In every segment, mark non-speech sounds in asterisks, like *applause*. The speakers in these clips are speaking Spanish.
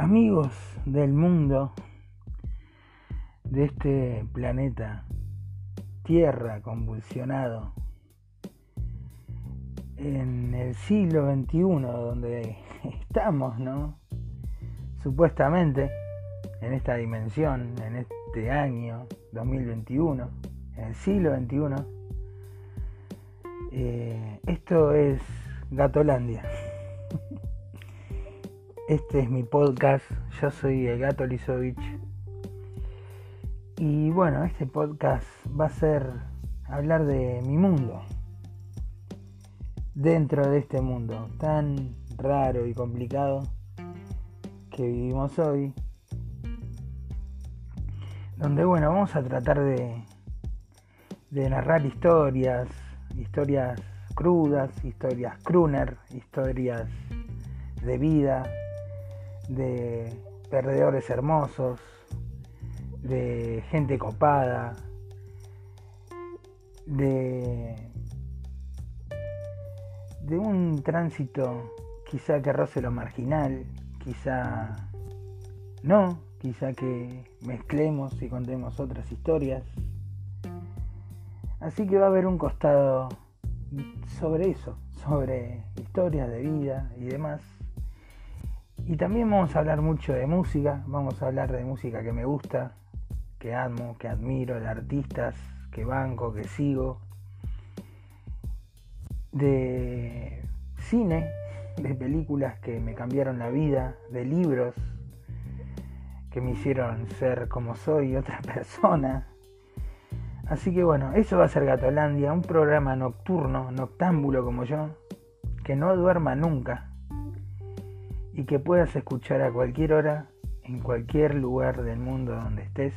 amigos del mundo, de este planeta, Tierra convulsionado, en el siglo XXI, donde *laughs* estamos, ¿no? Supuestamente, en esta dimensión, en este año 2021, en el siglo XXI, eh, esto es Gatolandia. Este es mi podcast, yo soy el gato Lisovich. Y bueno, este podcast va a ser hablar de mi mundo. Dentro de este mundo tan raro y complicado que vivimos hoy. Donde bueno, vamos a tratar de, narrar historias, historias crudas, historias crooner, historias de vida, de perdedores hermosos, de gente copada, de, de un tránsito quizá que roce lo marginal, quizá no, quizá que mezclemos y contemos otras historias. Así que va a haber un costado sobre eso, sobre historias de vida y demás. Y también vamos a hablar mucho de música, vamos a hablar de música que me gusta, que amo, que admiro, de artistas que banco, que sigo, de cine, de películas que me cambiaron la vida, de libros que me hicieron ser como soy, *laughs* otra persona. Así que bueno, eso va a ser Gatolandia, un programa nocturno, noctámbulo como yo, que no duerma nunca y que puedas escuchar a cualquier hora, en cualquier lugar del mundo donde estés.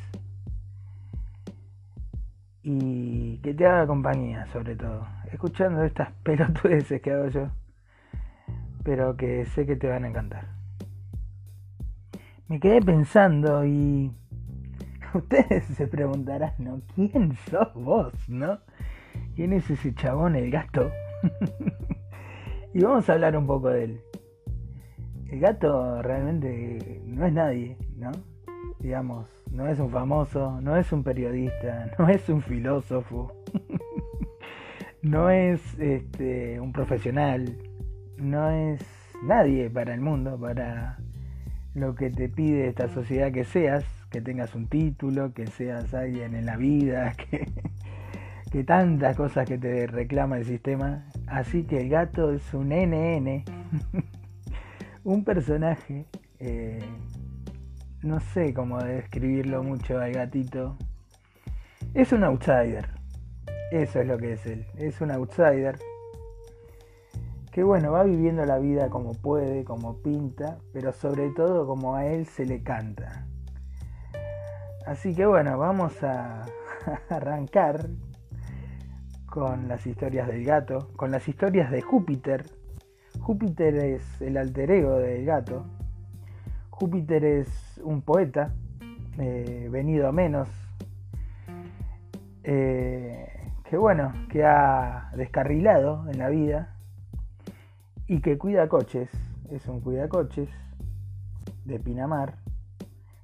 Y que te haga compañía, sobre todo. Escuchando estas *laughs* pelotudeces que hago yo. Pero que sé que te van a encantar. Me quedé pensando y. *laughs* Ustedes se preguntarán, ¿no? ¿Quién sos vos, no? ¿Quién es ese chabón, el gato? *laughs* y vamos a hablar un poco de él el gato realmente no es nadie, ¿no? Digamos, no es un famoso, no es un periodista, *laughs* no es un filósofo, *laughs* no es este, un profesional, no es nadie para el mundo, para lo que te pide esta sociedad que seas, que tengas un título, que seas alguien en la vida, *laughs* que, que tantas cosas que te reclama el sistema. Así que el gato es un NN. Un personaje, eh, no sé cómo describirlo mucho al gatito, es un outsider. Eso es lo que es él. Es un outsider que bueno, va viviendo la vida como puede, como pinta, pero sobre todo como a él se le canta. Así que bueno, vamos a *laughs* arrancar con las historias del gato, con las historias de Júpiter, Júpiter es el alter ego del gato. Júpiter es un poeta, eh, venido a menos, eh, que bueno, que ha descarrilado en la vida y que cuida coches, es un cuida coches de Pinamar,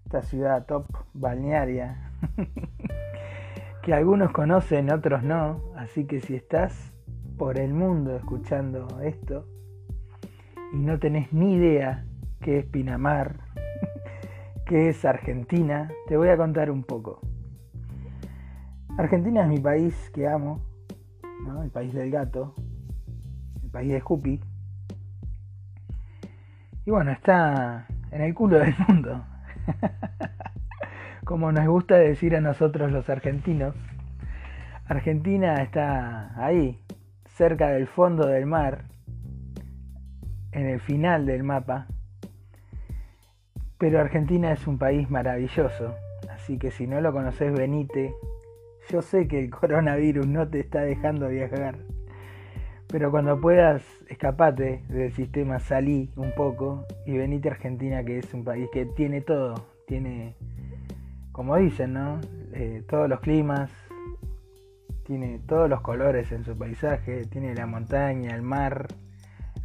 esta ciudad top balnearia, *laughs* que algunos conocen, otros no, así que si estás por el mundo escuchando esto, y no tenés ni idea qué es Pinamar, *laughs* qué es Argentina, te voy a contar un poco. Argentina es mi país que amo, el país del gato, el país de Jupi. Y bueno, está en el culo del mundo. *laughs* Como nos gusta decir a nosotros los argentinos. Argentina está ahí, cerca del fondo del mar, en el final del mapa. Pero Argentina es un país maravilloso, así que si no lo conoces, venite. Yo sé que el *laughs* coronavirus no te está dejando viajar, pero cuando puedas, escapate del sistema, salí un poco y venite a Argentina, que es un país que tiene todo, tiene, como dicen, ¿no? Eh, todos los climas, tiene todos los colores en su paisaje, tiene la montaña, el mar,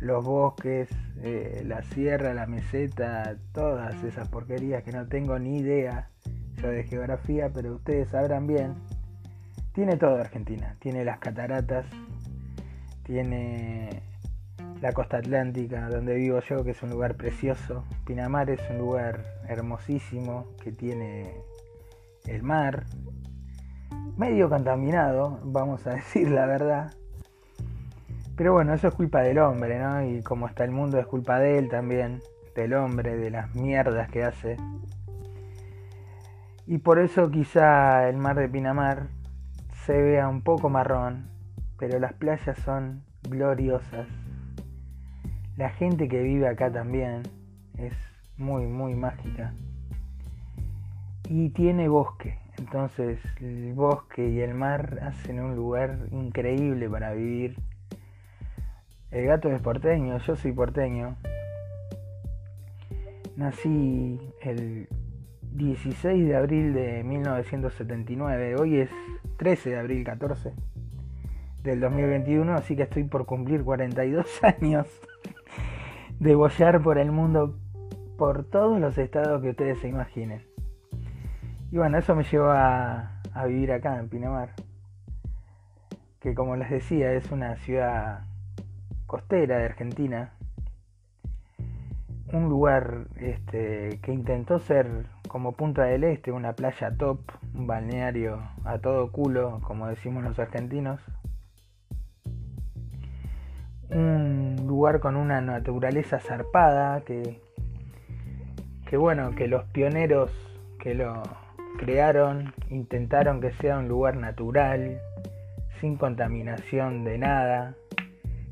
los bosques, eh, la sierra, la meseta, todas esas porquerías que no tengo ni idea yo de geografía, pero ustedes sabrán bien. Tiene todo Argentina, tiene las cataratas, tiene la costa atlántica donde vivo yo, que es un lugar precioso. Pinamar es un lugar hermosísimo que tiene el mar, medio contaminado, vamos a *laughs* decir la verdad. Pero bueno, eso es culpa del hombre, ¿no? Y como está el mundo es culpa de él también, del hombre, de las mierdas que hace. Y por eso quizá el mar de Pinamar se vea un poco marrón, pero las playas son gloriosas. La gente que vive acá también es muy, muy mágica. Y tiene bosque, entonces el bosque y el mar hacen un lugar increíble para vivir. El gato es porteño, yo soy porteño. Nací el 16 de abril de 1979, hoy es 13 de abril 14 del 2021, así que estoy por cumplir 42 *laughs* años de bollar por el mundo por todos los estados que ustedes se imaginen. Y bueno, eso me llevó a, vivir acá en Pinamar, que como les decía es una ciudad costera de Argentina, un lugar este, que intentó ser como Punta del Este, una playa top, un balneario a todo culo, como decimos los argentinos. Un lugar con una naturaleza zarpada que, que bueno, que los pioneros que lo, crearon, intentaron que sea un lugar natural, sin contaminación de nada,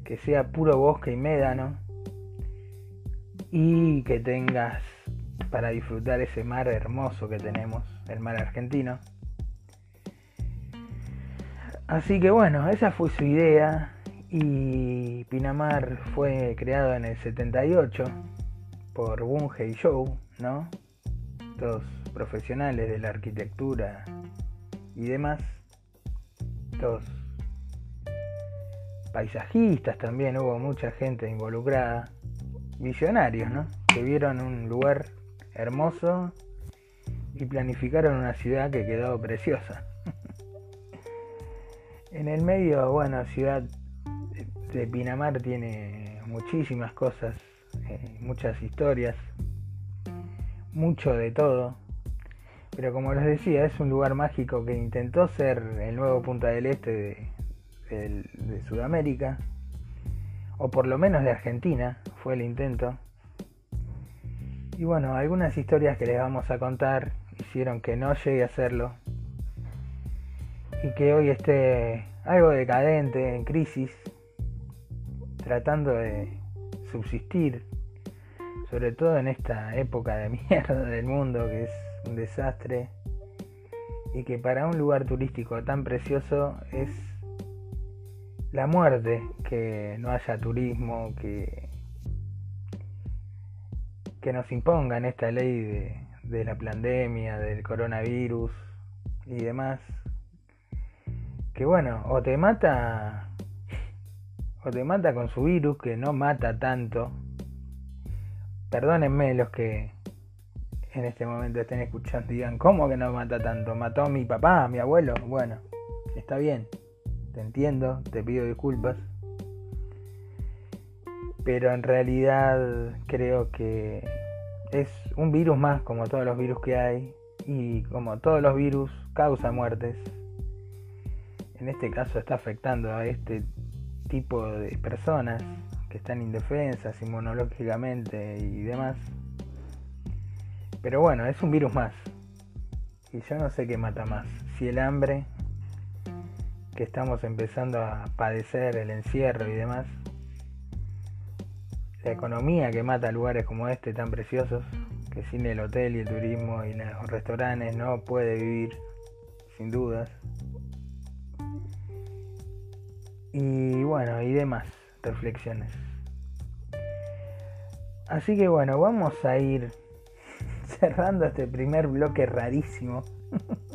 que sea puro bosque y médano y que tengas para disfrutar ese mar hermoso que tenemos, el mar argentino. Así que bueno, esa fue su idea y Pinamar fue creado en el 78 por Bunge y Show, ¿no? Dos profesionales de la arquitectura y demás, los paisajistas también, hubo mucha gente involucrada, visionarios, ¿no? Que vieron un lugar hermoso y planificaron una ciudad que quedó preciosa. *laughs* en el medio, bueno, ciudad de Pinamar tiene muchísimas cosas, eh, muchas historias, mucho de todo. Pero como les decía, es un lugar mágico que intentó ser el nuevo Punta del Este de, Sudamérica, o por lo menos de Argentina, fue el intento. Y bueno, algunas historias que les vamos a contar hicieron que no llegue a hacerlo y que hoy esté algo decadente, en crisis, tratando de subsistir, sobre todo en esta época de mierda del mundo que es un desastre y que para un lugar turístico tan precioso es la muerte que no haya turismo, que, que nos impongan esta ley de, de la pandemia, del coronavirus y demás. Que bueno, o te mata o te mata con su virus que no mata tanto. Perdónenme los que en este momento estén escuchando y digan, ¿cómo que no mata tanto? ¿Mató a mi papá, a mi abuelo? Bueno, está bien, te entiendo, te pido disculpas. Pero en realidad creo que es un virus más como todos los virus que hay y como todos los virus causa muertes. En este caso está afectando a este tipo de personas que están indefensas inmunológicamente y demás. Pero bueno, es un virus más. Y yo no sé qué mata más. Si el hambre, que estamos empezando a padecer, el encierro y demás. La economía que mata lugares como este tan preciosos, que sin el hotel y el turismo y los restaurantes no puede vivir, sin dudas. Y bueno, y demás reflexiones. Así que bueno, vamos a ir *laughs* cerrando este primer bloque rarísimo. *laughs*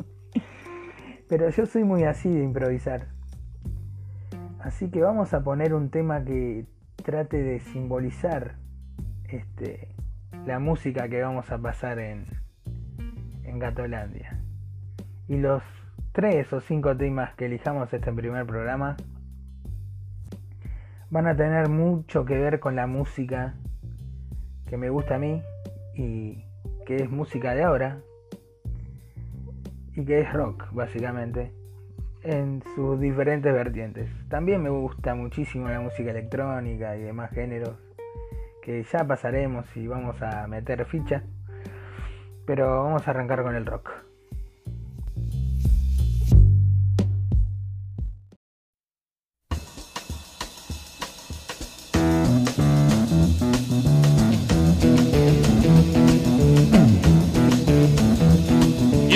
Pero yo soy muy así de improvisar. Así que vamos a poner un tema que trate de simbolizar este, la música que vamos a pasar en, en Gatolandia. Y los tres o cinco temas que elijamos este primer programa van a tener mucho que ver con la música que me gusta a mí y que es música de ahora que es rock básicamente en sus diferentes vertientes. También me gusta muchísimo la música electrónica y demás géneros que ya pasaremos y vamos a meter ficha, pero vamos a arrancar con el rock.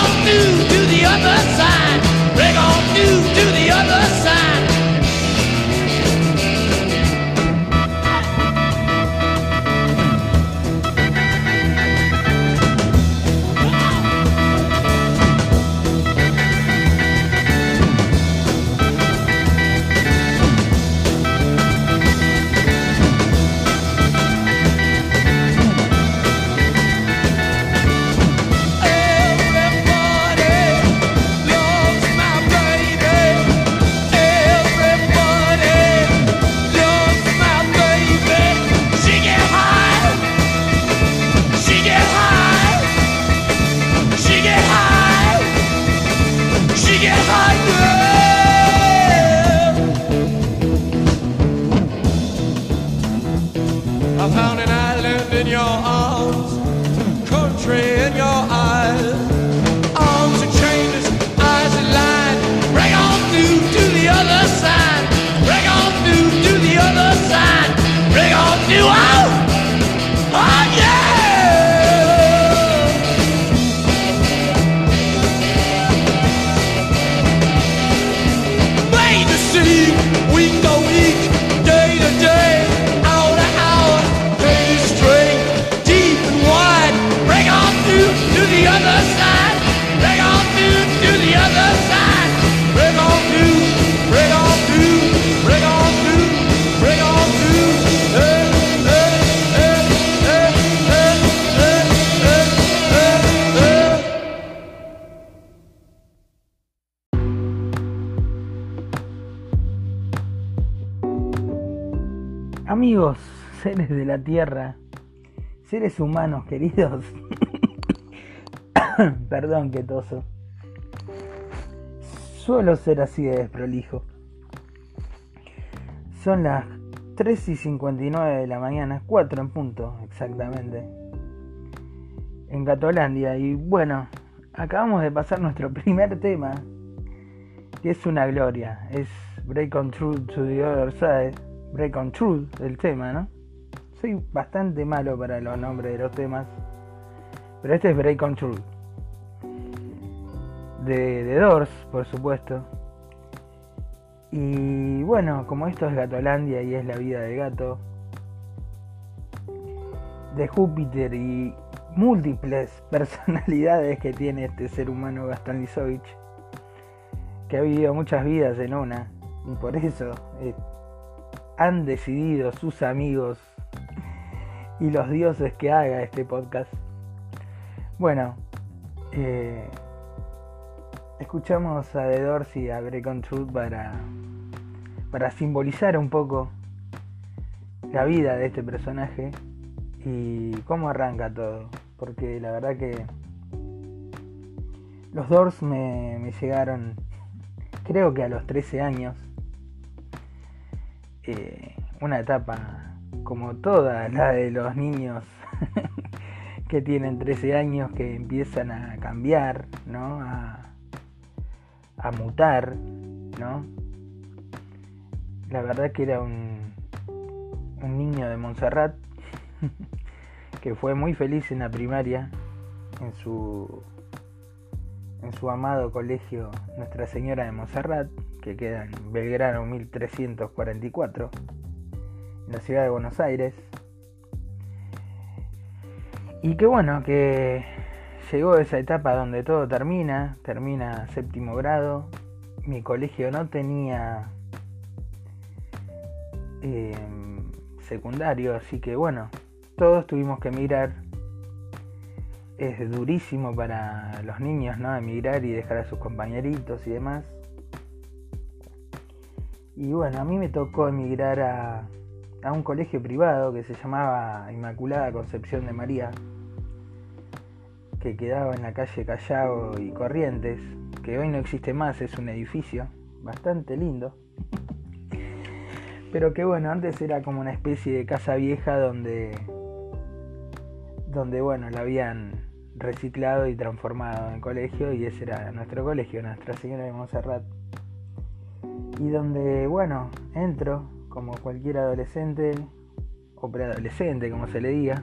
on through to the other side. Break on through to the other side. Amigos, seres de la Tierra, seres humanos queridos, *coughs* perdón que toso, suelo ser así de desprolijo. Son las 3 y 59 de la mañana, 4 en punto exactamente, en Gatolandia. Y bueno, acabamos de pasar nuestro primer tema, que es una gloria, es Break on Truth to the Other Side. Break on Truth, el tema, ¿no? Soy bastante malo para los nombres de los temas. Pero este es Break on Truth. De, de Doors, por supuesto. Y bueno, como esto es Gatolandia y es la vida del gato. De Júpiter y múltiples *laughs* personalidades que tiene este ser humano Gastón Lisovich. Que ha vivido muchas vidas en una. Y por eso han decidido sus amigos y los dioses que haga este podcast. Bueno, eh, escuchamos a The Doors y a Break Truth para, para simbolizar un poco la vida de este personaje y cómo arranca todo. Porque la verdad que los Doors me, me llegaron, creo que a los 13 años. Eh, una etapa como toda la de los niños *laughs* que tienen 13 años que empiezan a cambiar, ¿no? A, mutar, ¿no? La verdad que era un, un niño de Montserrat *laughs* que fue muy feliz en la primaria en su en su amado colegio Nuestra Señora de Montserrat, que queda en Belgrano 1344, en la ciudad de Buenos Aires. Y que bueno, que llegó esa etapa donde todo termina, termina séptimo grado. Mi colegio no tenía eh, secundario, así que bueno, todos tuvimos que emigrar es durísimo para los niños, ¿no? Emigrar y dejar a sus compañeritos y demás. Y bueno, a mí me tocó emigrar a, a un colegio privado que se llamaba Inmaculada Concepción de María, que quedaba en la calle Callao y Corrientes, que hoy no existe más, es un edificio bastante lindo. Pero que bueno, antes era como una especie de casa vieja donde donde bueno, la habían reciclado y transformado en colegio y ese era nuestro colegio, Nuestra Señora de Montserrat. Y donde, bueno, entro como cualquier adolescente o preadolescente, como se le diga,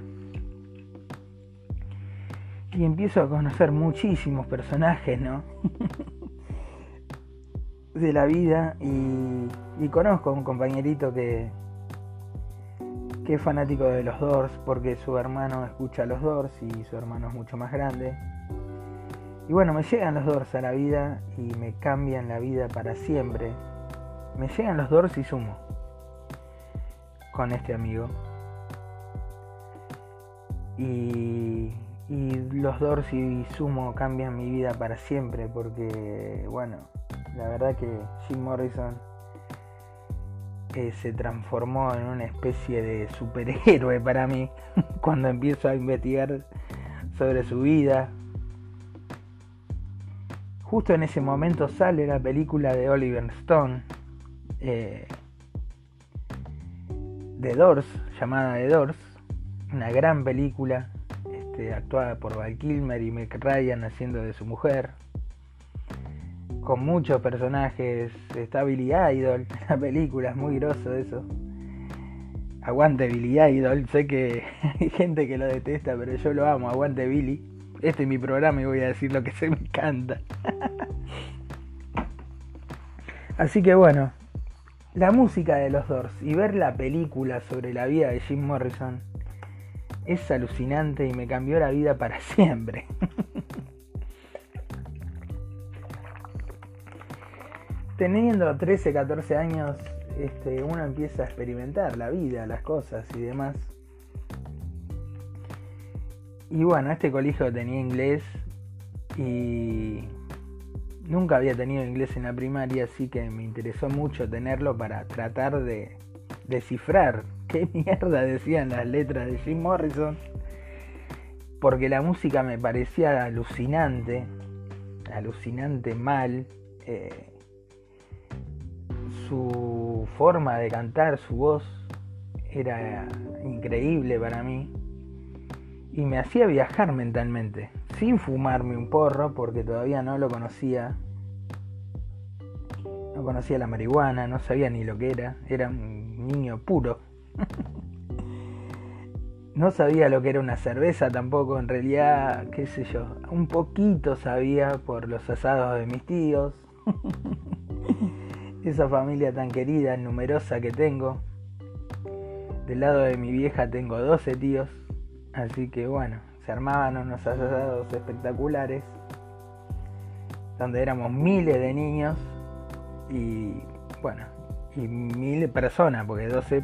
y empiezo a conocer muchísimos personajes, ¿no? *laughs* de la vida y, conozco a un compañerito que, que es fanático de los Doors porque su hermano escucha los Doors y su hermano es mucho más grande. Y bueno, me llegan los Doors a la vida y me cambian la vida para siempre. Me llegan los Doors y sumo con este amigo. Y, y los Doors y sumo cambian mi vida para siempre porque, bueno, la verdad que Jim Morrison se transformó en una especie de superhéroe para mí *laughs* cuando empiezo a investigar sobre su vida. Justo en ese momento sale la película de Oliver Stone, eh, The Doors, llamada The Doors, una gran película este, actuada por Val Kilmer y Meg Ryan haciendo de su mujer con muchos personajes. Está Billy Idol, *laughs* la película, es muy groso eso. Aguante Billy Idol, sé que *laughs* hay gente que lo detesta, pero yo lo amo, aguante Billy. Este es mi programa y voy a decir lo que se me encanta. *laughs* Así que bueno, la música de los Doors y ver la película sobre la vida de Jim Morrison es alucinante y me cambió la vida para *laughs* siempre. teniendo 13, 14 años, este, uno empieza a experimentar la vida, las cosas y demás. Y bueno, este colegio tenía inglés y nunca había tenido inglés en la primaria, así que me interesó mucho tenerlo para tratar de descifrar *laughs* qué mierda decían las letras de Jim Morrison. Porque la música me parecía alucinante, alucinante mal. Eh, su forma de cantar, su voz, era increíble para mí y me hacía viajar mentalmente, sin fumarme un porro porque todavía no lo conocía. No conocía la marihuana, no sabía ni lo que era, era un niño puro. *laughs* no sabía lo que era una cerveza tampoco, en realidad, qué sé yo, un poquito sabía por los asados de mis tíos. *laughs* esa familia tan querida, numerosa que tengo. Del lado de mi vieja tengo 12 tíos, así que bueno, se armaban unos asados espectaculares, donde éramos miles de niños y bueno, y mil personas, porque 12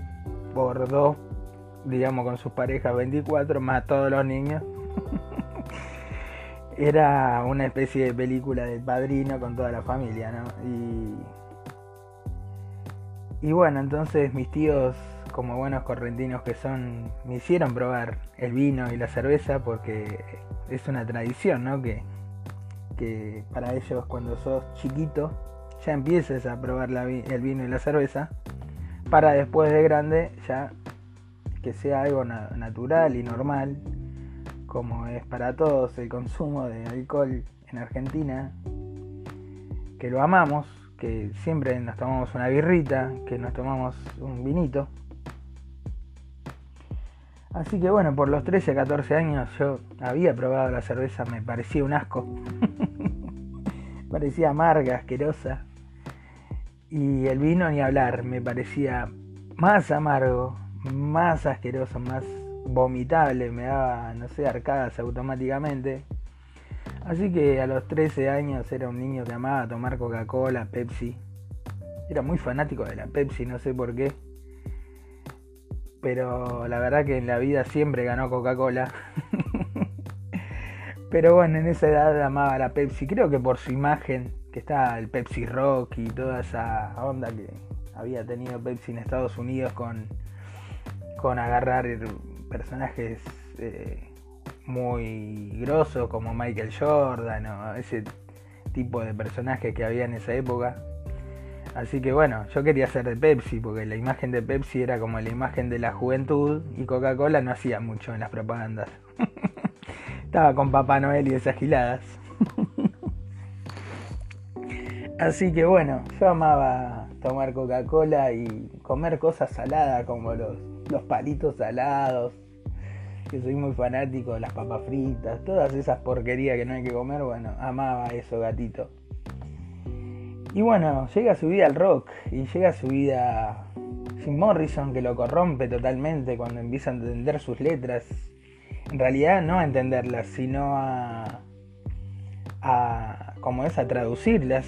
por 2, digamos con sus parejas 24, más todos los niños. *laughs* Era una especie de película del padrino con toda la familia, ¿no? Y y bueno, entonces mis tíos, como buenos correntinos que son, me hicieron probar el vino y la cerveza porque es una tradición, ¿no? Que, que para ellos cuando sos chiquito ya empieces a probar el vino y la cerveza para después de grande ya que sea algo natural y normal como es para todos el consumo de alcohol en Argentina que lo amamos que siempre nos tomamos una birrita, que nos tomamos un vinito. Así que bueno, por los 13, 14 años yo había probado la cerveza, me parecía un asco. *laughs* parecía amarga, asquerosa. Y el vino ni hablar, me parecía más amargo, más asqueroso, más vomitable, me daba, no sé, arcadas automáticamente. Así que a los 13 años era un niño que amaba tomar Coca-Cola, Pepsi. Era muy fanático de la Pepsi, no sé por qué. Pero la verdad que en la vida siempre ganó Coca-Cola. *laughs* Pero bueno, en esa edad amaba la Pepsi. Creo que por su imagen, que está el Pepsi Rock y toda esa onda que había tenido Pepsi en Estados Unidos con, con agarrar personajes eh, muy grosos como Michael Jordan o ese tipo de personajes que había en esa época. Así que bueno, yo quería ser de Pepsi porque la imagen de Pepsi era como la imagen de la juventud y Coca-Cola no hacía mucho en las propagandas. *laughs* Estaba con Papá Noel y esas giladas. *laughs* Así que bueno, yo amaba tomar Coca-Cola y comer cosas saladas como los, los palitos salados, que soy muy fanático de las papas fritas, todas esas porquerías que no hay que comer, bueno, amaba eso, gatito. Y bueno, llega su vida al rock y llega su vida sin Morrison que lo corrompe totalmente cuando empieza a entender sus letras. En realidad no a entenderlas, sino a, a como es a traducirlas.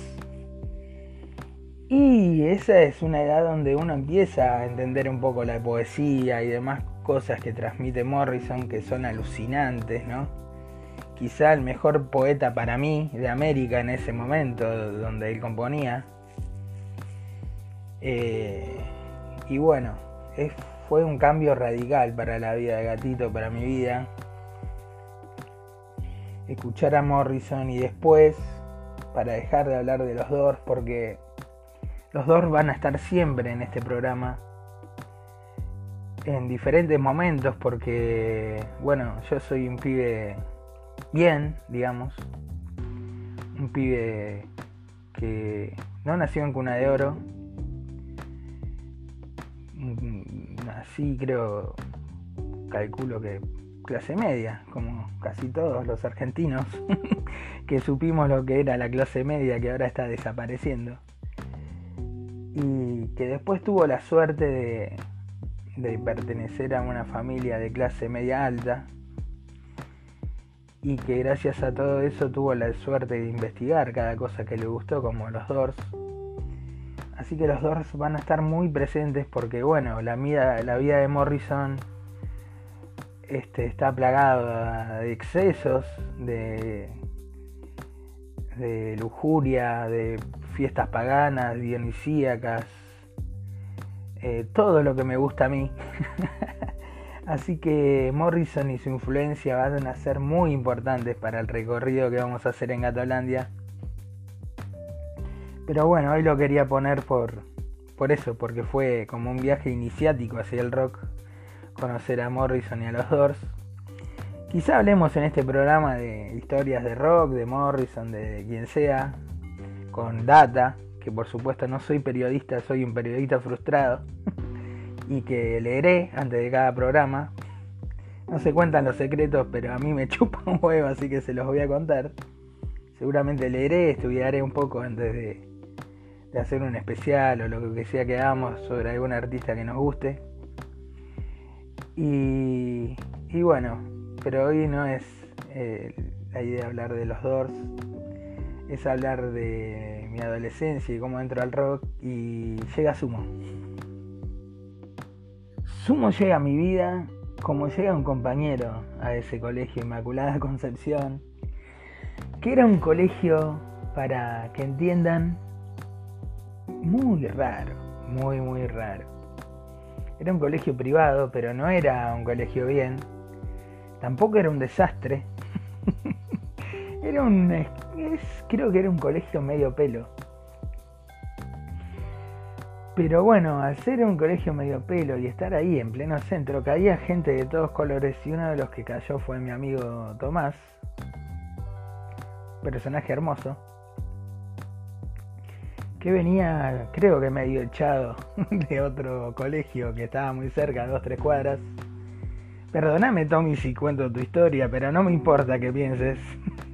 Y esa es una edad donde uno empieza a entender un poco la poesía y demás cosas que transmite Morrison que son alucinantes, ¿no? Quizá el mejor poeta para mí de América en ese momento donde él componía. Eh, y bueno, fue un cambio radical para la vida de Gatito, para mi vida. Escuchar a Morrison y después, para dejar de hablar de los Doors, porque los Doors van a estar siempre en este programa en diferentes momentos porque, bueno, yo soy un pibe bien, digamos, un pibe que no nació en cuna de oro, así creo, calculo que clase media, como casi todos los argentinos, *laughs* que supimos lo que era la clase media que ahora está desapareciendo. Y que después tuvo la suerte de, de pertenecer a una familia de clase media alta y que gracias a todo eso tuvo la suerte de investigar cada cosa que le gustó como los Doors. Así que los Doors van a estar muy presentes porque bueno, la vida, la vida de Morrison este, está plagada de excesos, de, lujuria, de fiestas paganas, dionisíacas, eh, todo lo que me gusta a mí. *laughs* Así que Morrison y su influencia van a ser muy importantes para el recorrido que vamos a hacer en Gatolandia. Pero bueno, hoy lo quería poner por, por eso, porque fue como un viaje iniciático hacia el rock, conocer a Morrison y a los Doors. Quizá hablemos en este programa de historias de rock, de Morrison, de quien sea, con data, que por supuesto no soy periodista, soy un periodista frustrado *laughs* y que leeré antes de cada programa. No se cuentan los secretos, pero a mí me *laughs* chupa un huevo, así que se los voy a contar. Seguramente leeré, estudiaré un poco antes de, hacer un especial o lo que sea que hagamos sobre algún artista que nos guste. Y, bueno, pero hoy no es eh, la idea de hablar de los Doors, es hablar de mi adolescencia y cómo entro al rock y llega Sumo. Sumo llega a mi vida como llega un compañero a ese colegio Inmaculada *laughs* Concepción, que era un colegio, para que entiendan, muy raro, muy, muy raro. Era un colegio privado, pero no era un colegio bien. Tampoco era un desastre. *laughs* era un creo que era un colegio medio pelo. Pero bueno, al ser un colegio medio pelo y estar ahí en pleno centro, caía gente de todos colores y uno de los que cayó fue mi amigo Tomás, personaje hermoso, que venía, creo que medio echado *laughs* de otro colegio que estaba muy cerca, dos, tres cuadras, Perdóname, Tommy, si cuento tu historia, pero no me importa que pienses.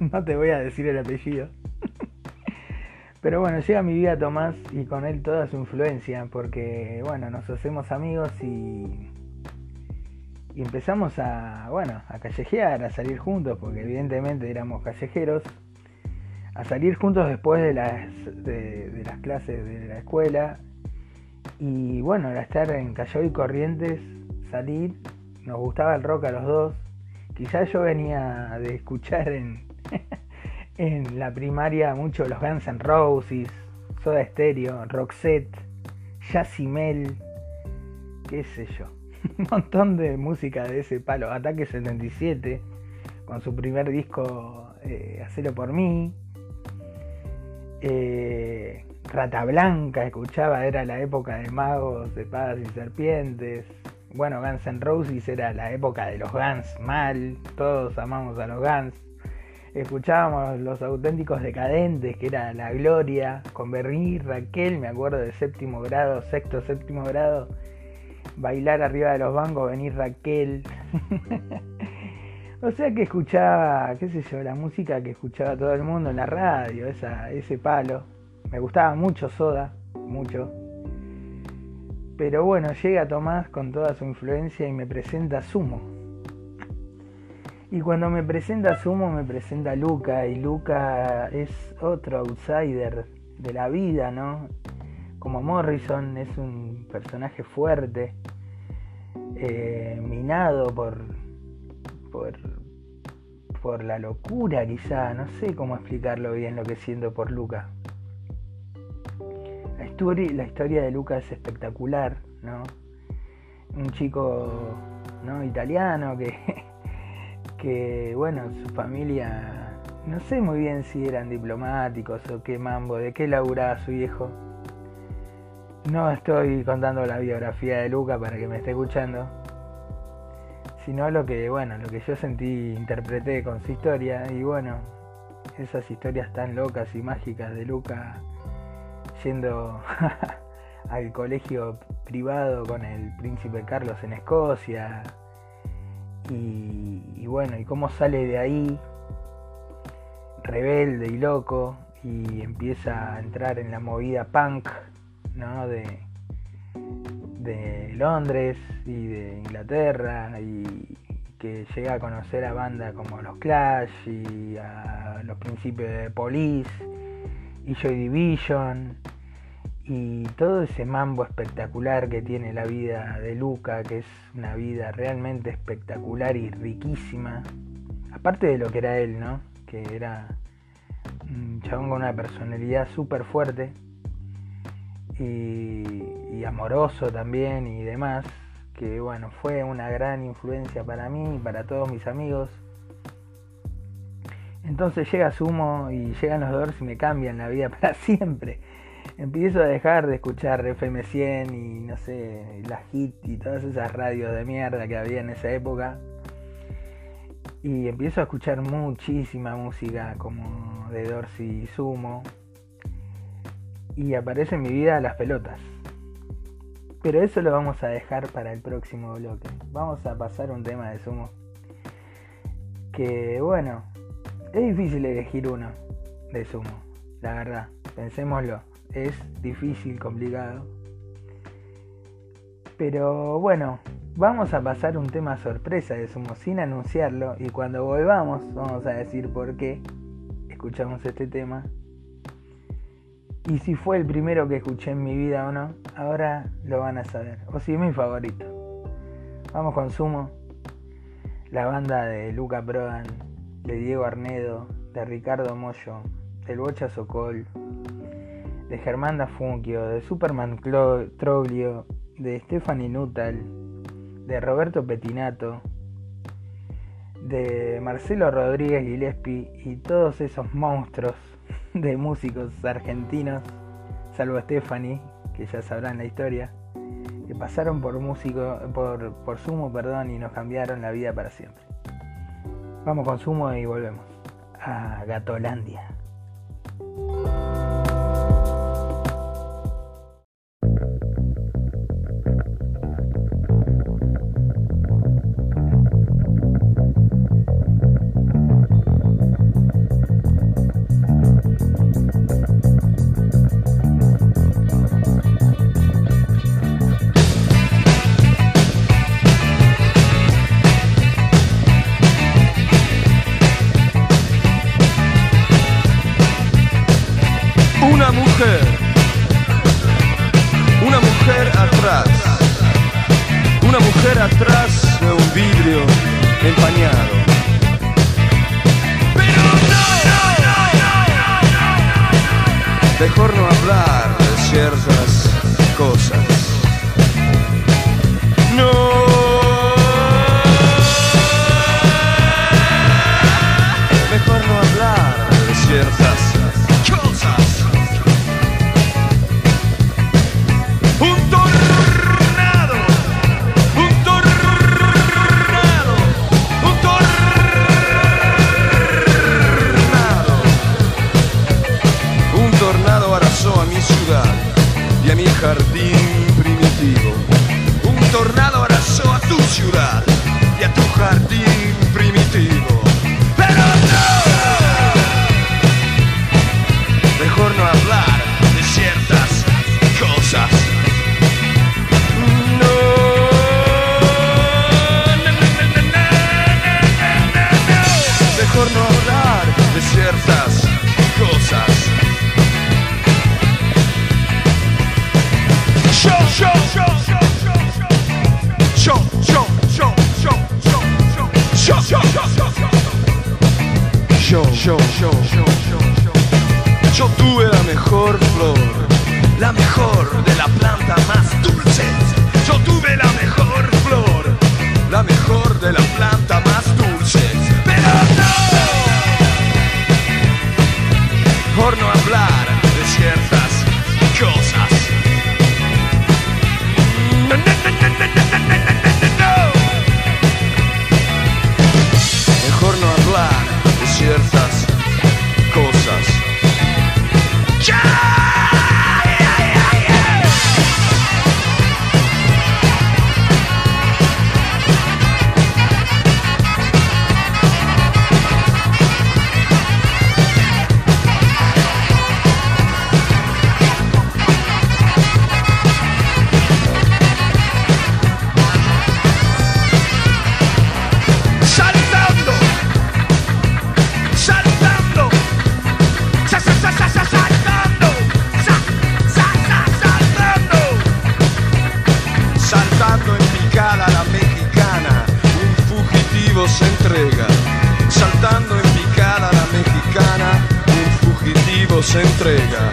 *laughs* No te voy a decir el apellido. Pero bueno, llega mi vida Tomás y con él toda su influencia, porque bueno, nos hacemos amigos y, empezamos a, bueno, a callejear, a salir juntos, porque evidentemente éramos callejeros, a salir juntos después de las, de, las clases de la escuela y bueno, era estar en Callao y Corrientes, salir, nos gustaba el rock a los dos, quizás yo venía de escuchar en *laughs* en la primaria mucho los Guns N' Roses, Soda Stereo, Roxette, Yacimel, qué sé yo. *laughs* Un montón de música de ese palo. Ataque 77, con su primer disco eh, Hacelo por mí. Eh, Rata Blanca, escuchaba, era la época de magos, de espadas y serpientes. Bueno, Guns N' Roses era la época de los Guns, mal, todos amamos a los Guns escuchábamos los auténticos decadentes, que era La Gloria, con Berrí, Raquel, me acuerdo de séptimo grado, sexto, séptimo grado, bailar arriba de los bancos, venir Raquel. *laughs* o sea que escuchaba, qué sé yo, la música que escuchaba todo el mundo en la radio, esa, ese palo. Me gustaba mucho Soda, mucho. Pero bueno, llega Tomás con toda su influencia y me presenta Sumo y cuando me presenta Sumo, me presenta Luca, y Luca es otro outsider de la vida, ¿no? Como Morrison es un personaje fuerte, eh, minado por, por, por la locura quizá, no sé cómo explicarlo bien lo que siento por Luca. La historia, la historia de Luca es espectacular, ¿no? Un chico ¿no? italiano que *laughs* que, bueno, su familia, no sé muy bien si eran diplomáticos o qué mambo, de qué laburaba su viejo. No estoy contando la biografía de Luca para que me esté escuchando, sino lo que, bueno, lo que yo sentí, interpreté con su historia y bueno, esas historias tan locas y mágicas de Luca yendo *laughs* al colegio privado con el príncipe Carlos en Escocia, y, bueno, y cómo sale de ahí rebelde y loco y empieza a entrar en la movida punk ¿no? de, de Londres y de Inglaterra y que llega a conocer a bandas como los Clash y a los principios de Police y Joy Division y todo ese mambo espectacular que tiene la vida de Luca, que es una vida realmente espectacular y riquísima, aparte de lo que era él, ¿no? Que era un chabón con una personalidad súper fuerte y, amoroso también y demás, que bueno, fue una gran influencia para mí y para todos mis amigos. Entonces llega Sumo y llegan los Doors y me cambian la vida *laughs* para siempre empiezo a dejar de escuchar FM100 y no sé, la Hit y todas esas radios de mierda que había en esa época. Y empiezo a escuchar muchísima música como de Dorsey y Sumo. Y aparece en mi vida las pelotas. Pero eso lo vamos a dejar para el próximo bloque. Vamos a pasar un tema de Sumo. Que bueno, es difícil elegir uno de Sumo, la verdad. Pensémoslo es difícil, complicado. Pero bueno, vamos a pasar un tema sorpresa de Sumo sin anunciarlo y cuando volvamos vamos a decir por qué escuchamos este tema. Y si fue el primero que escuché en mi vida o no, ahora lo van a saber. O si es mi favorito. Vamos con Sumo. La banda de Luca Prodan, de Diego Arnedo, de Ricardo Mollo, del Bocha Socol, de Germán Dafunquio, de Superman Troglio, de Stephanie Nuttall, de Roberto Petinato, de Marcelo Rodríguez Gillespie y todos esos monstruos de músicos argentinos, salvo Stephanie, que ya sabrán la historia, que pasaron por músico, por, por Sumo, perdón, y nos cambiaron la vida para siempre. Vamos con Sumo y volvemos a Gatolandia. Se entrega,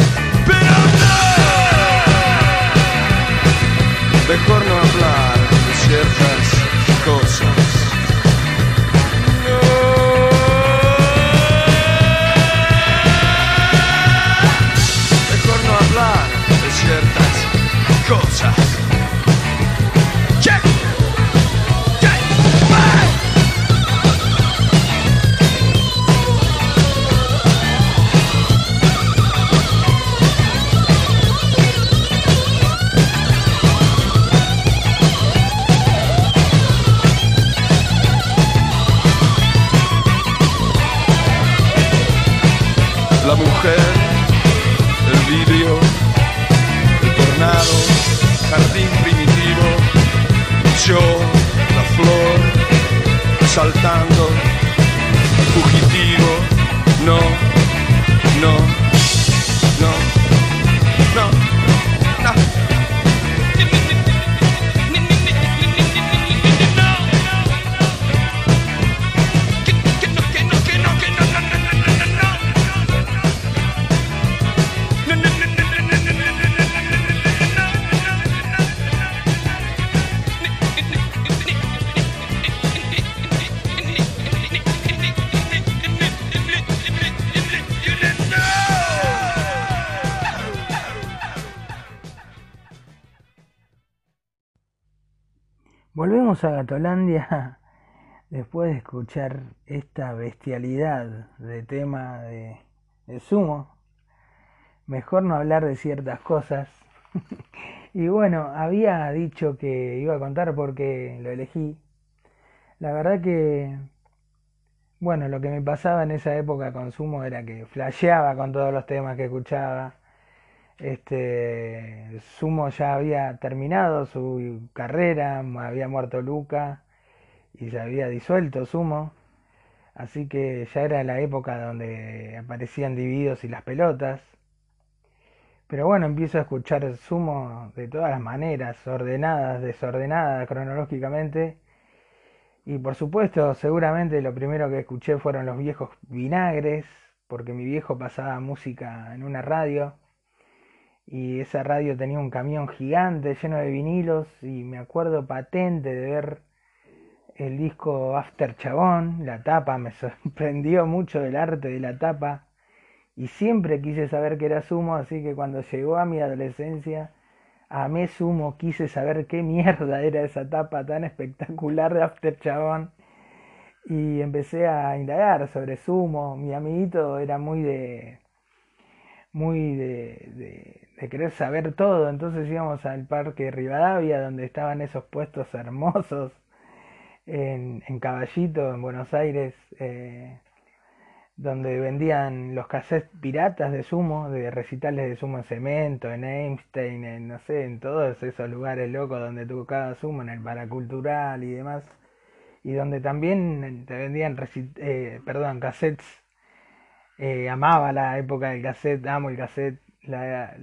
Gatolandia *laughs* después de escuchar esta bestialidad de tema de, de sumo. Mejor no hablar de ciertas cosas. *laughs* y bueno, había dicho que iba a contar porque lo elegí. La verdad que, bueno, lo que me pasaba en esa época con sumo era que flasheaba con todos los temas que escuchaba. Este, Sumo ya había terminado su carrera, había muerto Luca y se había disuelto Sumo. Así que ya era la época donde aparecían divididos y las pelotas. Pero bueno, empiezo a escuchar sumo de todas las maneras, ordenadas, desordenadas cronológicamente. Y por supuesto, seguramente lo primero que escuché fueron los viejos vinagres, porque mi viejo pasaba música en una radio y esa radio tenía un camión gigante lleno de vinilos y me acuerdo patente de ver el disco After Chabón, la tapa, me *laughs* sorprendió mucho el arte de la tapa y siempre quise saber qué era Sumo, así que cuando llegó a mi adolescencia, amé Sumo, quise saber qué mierda *laughs* era esa tapa tan espectacular de After Chabón y empecé a indagar sobre Sumo, mi amiguito era muy de muy de, de, querer saber todo, entonces íbamos al parque Rivadavia donde estaban esos puestos hermosos en, en Caballito, en Buenos Aires, eh, donde vendían los cassettes piratas de sumo, de recitales de sumo en cemento, en Einstein, en no sé, en todos esos lugares locos donde tocaba sumo, en el paracultural y demás, y donde también te vendían, eh, perdón, cassettes, eh, amaba la época del cassette, amo el cassette, la,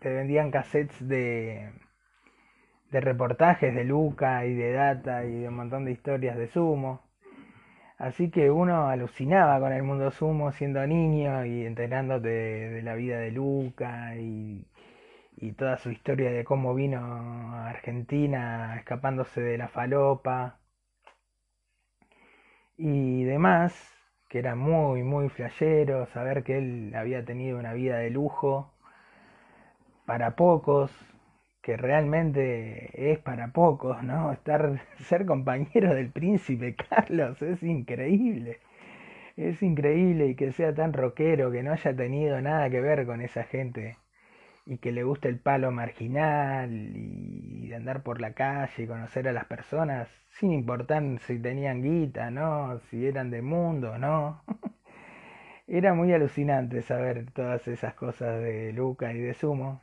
te vendían cassettes de de reportajes de Luca y de Data y de un montón de historias de Sumo. Así que uno alucinaba con el mundo Sumo siendo niño y enterándote de, la vida de Luca y, y, toda su historia de cómo vino a Argentina escapándose de la falopa y demás, que era muy, muy flashero, saber que él había tenido una vida de lujo para pocos, que realmente es para pocos, ¿no? *laughs* Estar, ser compañero del príncipe *laughs* Carlos es increíble. Es increíble y que sea tan rockero, que no haya tenido nada que ver con esa gente y que le guste el palo marginal y de andar por la calle y conocer a las personas sin importar si tenían guita, ¿no? Si eran de mundo, ¿no? *laughs* Era muy alucinante saber todas esas cosas de Luca y de Sumo.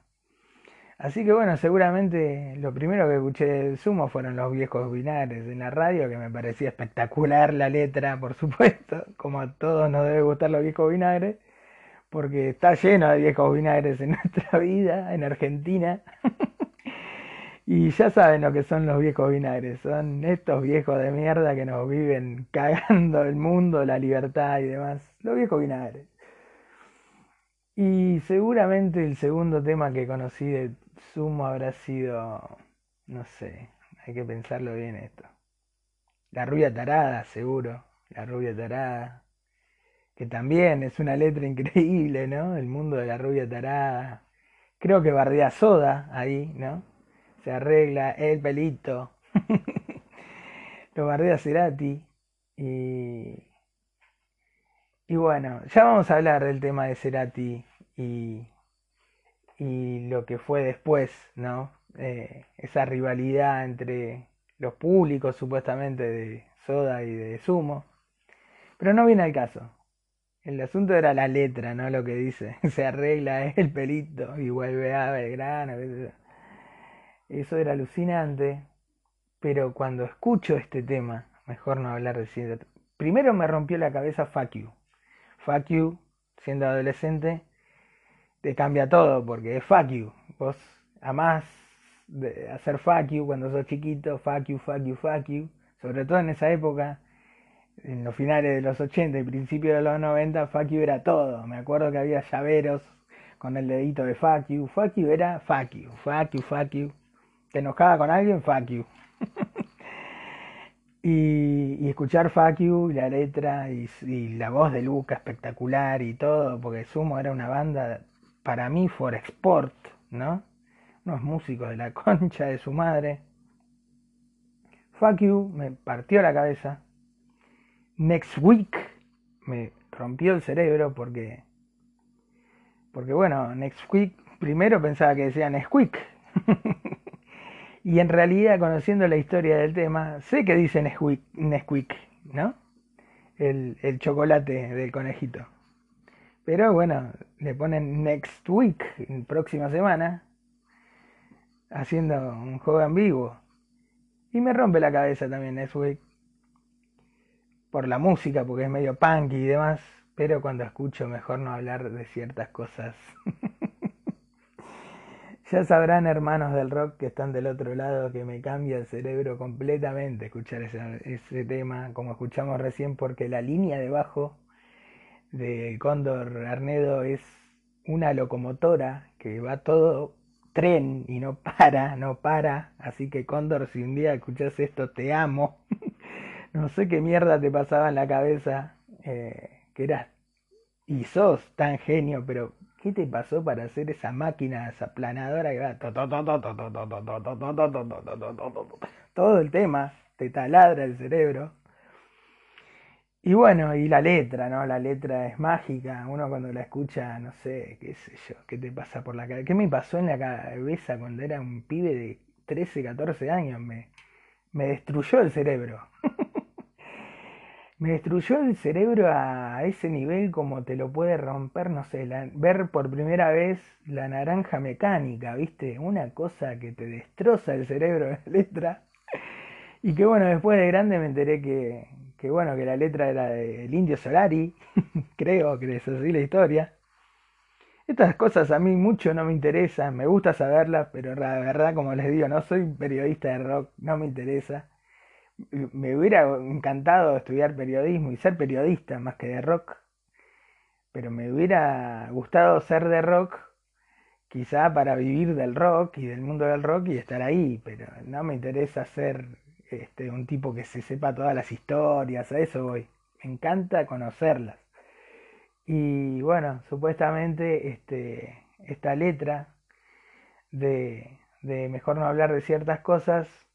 Así que bueno, seguramente lo primero que escuché del Sumo fueron los viejos vinagres en la radio, que me parecía espectacular la letra, por supuesto, como a todos nos debe gustar los viejos vinagres, porque está lleno de viejos vinagres en *laughs* nuestra vida, en Argentina. *laughs* y ya saben lo que son los viejos vinagres, son estos viejos de mierda que nos viven *laughs* cagando el mundo, la libertad y demás, los viejos vinagres. Y seguramente el segundo tema que conocí de Sumo habrá sido, no sé, hay que pensarlo bien esto. La rubia tarada, seguro, la rubia tarada, que también es una letra *laughs* increíble, ¿no? El mundo de la rubia tarada. Creo que bardea soda ahí, ¿no? Se arregla el pelito. *laughs* Lo bardea Cerati. Y, y bueno, ya vamos a hablar del tema de Cerati y y lo que fue después, ¿no? Eh, esa rivalidad entre los públicos supuestamente de Soda y de Sumo. Pero no viene al caso. El asunto era la letra, ¿no? Lo que dice. *laughs* Se arregla el pelito y vuelve a Belgrano. Eso era alucinante. Pero cuando escucho este tema, mejor no hablar de Primero me rompió la cabeza Fuck You. Fuck You, siendo adolescente, te cambia todo porque es fuck you. Vos amás de hacer fuck you cuando sos chiquito, fuck you, fuck you, fuck you. Sobre todo en esa época, en los finales de los 80 y principios de los 90, fuck you era todo. Me acuerdo que había llaveros con el dedito de fuck you. Fuck you era fuck you, fuck you, fuck you. Te enojaba con alguien, fuck *laughs* you. y, escuchar fuck you, y la letra y, y la voz de Luca espectacular y todo, porque Sumo era una banda para mí for export, ¿no? Unos músicos de la *laughs* concha de su madre. Fuck you, me partió la cabeza. Next week me rompió el cerebro porque porque bueno, next week primero pensaba que decían next week. *laughs* y en realidad conociendo la historia del tema, sé que dicen Nesquik, ¿no? El, el chocolate del conejito. Pero bueno, le ponen next week, próxima semana, haciendo un juego ambiguo. Y me rompe la cabeza también next week. Por la música, porque es medio punk y demás. Pero cuando escucho, mejor no hablar de ciertas cosas. *laughs* Ya sabrán, hermanos del rock que están del otro lado, que me cambia el cerebro completamente escuchar ese, ese tema, como escuchamos recién, porque la línea de bajo de Cóndor Arnedo es una locomotora que va todo tren y no para, no para. Así que Cóndor, si un día escuchás esto, te amo. *laughs* no sé qué mierda te pasaba en la cabeza, eh, que eras y sos tan genio, pero ¿qué te pasó para hacer esa máquina, esa planadora que va todo el tema, te taladra el cerebro? Y bueno, y la letra, ¿no? La letra es mágica. Uno cuando la escucha, no sé, qué sé yo, qué te pasa por la cabeza. ¿Qué me pasó en la cabeza cuando era un pibe de 13, 14 años? Me, me destruyó el cerebro. Me destruyó el cerebro a ese nivel como te lo puede romper, no sé, ver por primera vez la naranja mecánica, ¿viste? Una cosa que te destroza el cerebro de la letra. Y que bueno, después de grande me enteré que, que bueno, que la letra era del Indio Solari, *laughs* creo que es así la historia. Estas cosas a mí mucho no me interesan, me gusta saberlas, pero la verdad, como les digo, no soy periodista de rock, no me interesa. Me hubiera encantado estudiar periodismo y ser periodista más que de rock, pero me hubiera gustado ser de rock, quizá para vivir del rock y del mundo del rock y estar ahí, pero no me interesa ser este, un tipo que se sepa todas las historias, a eso voy. Me encanta conocerlas. Y bueno, supuestamente este, esta letra de, de mejor no hablar de ciertas cosas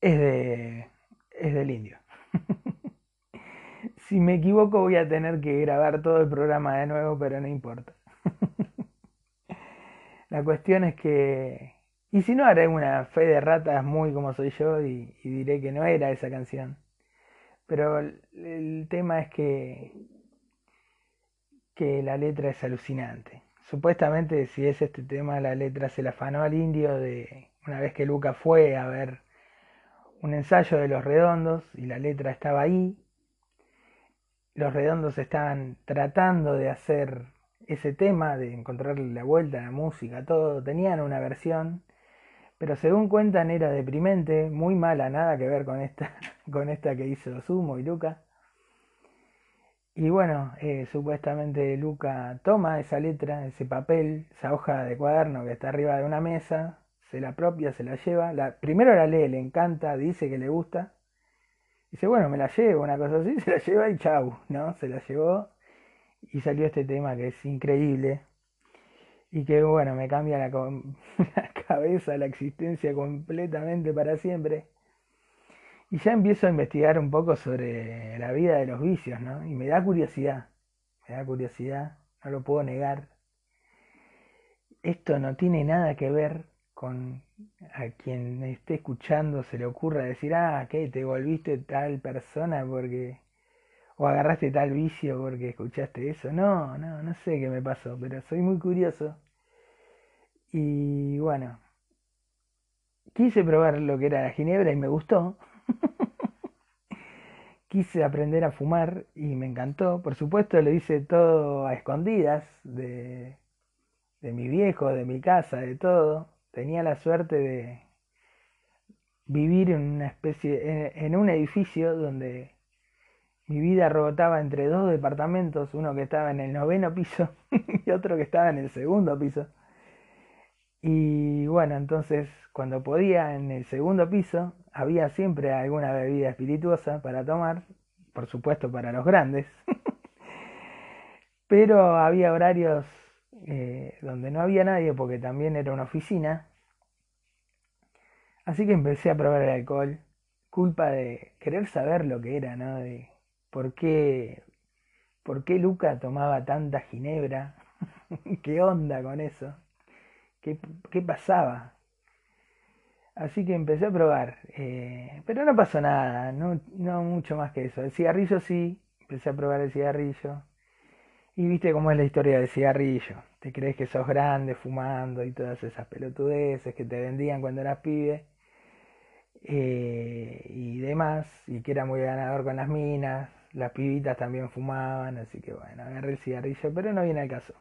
es, de, es del indio. *laughs* si me equivoco voy a tener que grabar todo el programa de nuevo, pero no importa. *laughs* La cuestión es que y si no, haré una fe de ratas muy como soy yo y, diré que no era esa canción. Pero el, tema es que, que la letra es alucinante. Supuestamente, si es este tema, la letra se la afanó al indio de una vez que Luca fue a ver un ensayo de Los Redondos y la letra estaba ahí. Los Redondos estaban tratando de hacer ese tema, de encontrarle la vuelta a la música, todo. Tenían una versión pero según cuentan era deprimente, muy mala, nada que ver con esta, *laughs* con esta que hizo Sumo y Luca. Y bueno, eh, supuestamente Luca toma esa letra, ese papel, esa hoja de cuaderno que está arriba de una mesa, se la apropia, se la lleva. La, primero la lee, le encanta, dice que le gusta. Dice, bueno, me la llevo, una cosa así, *laughs* se la lleva y chau, ¿no? Se la llevó y salió este tema que es increíble y que bueno, me cambia la, *laughs* la, cabeza, la existencia completamente para siempre. Y ya empiezo a investigar un poco sobre la vida de los vicios, ¿no? Y me da curiosidad, me da curiosidad, no lo puedo negar. Esto no tiene nada que ver con a quien esté escuchando se le ocurra decir, ah, que te volviste tal persona porque o agarraste tal vicio porque escuchaste eso. No, no, no sé qué me pasó, pero soy muy curioso. Y bueno, quise probar lo que era la ginebra y me gustó. *laughs* quise aprender a fumar y me encantó. Por supuesto, lo hice todo a escondidas de, de mi viejo, de mi casa, de todo. Tenía la suerte de vivir en una especie, en, un edificio donde mi vida rebotaba entre dos departamentos, uno que estaba en el noveno piso *laughs* y otro que estaba en el segundo piso. Y bueno, entonces cuando podía en el segundo piso había siempre alguna bebida espirituosa para tomar, por supuesto para los grandes, *laughs* pero había horarios eh, donde no había nadie porque también era una oficina. Así que empecé a probar el alcohol, culpa de querer saber lo que era, ¿no? De por qué, por qué Luca tomaba tanta ginebra, *laughs* qué onda con eso, qué, qué pasaba. Así que empecé a probar, eh, pero no pasó nada, no, no mucho más que eso. El cigarrillo sí, empecé a probar el cigarrillo. Y viste cómo es la historia del cigarrillo. Te crees que sos grande fumando y todas esas pelotudeces que te vendían cuando eras pibe. Eh, y demás, y que era muy ganador con las minas, las pibitas también fumaban, así que bueno, agarré el cigarrillo, pero no viene al caso.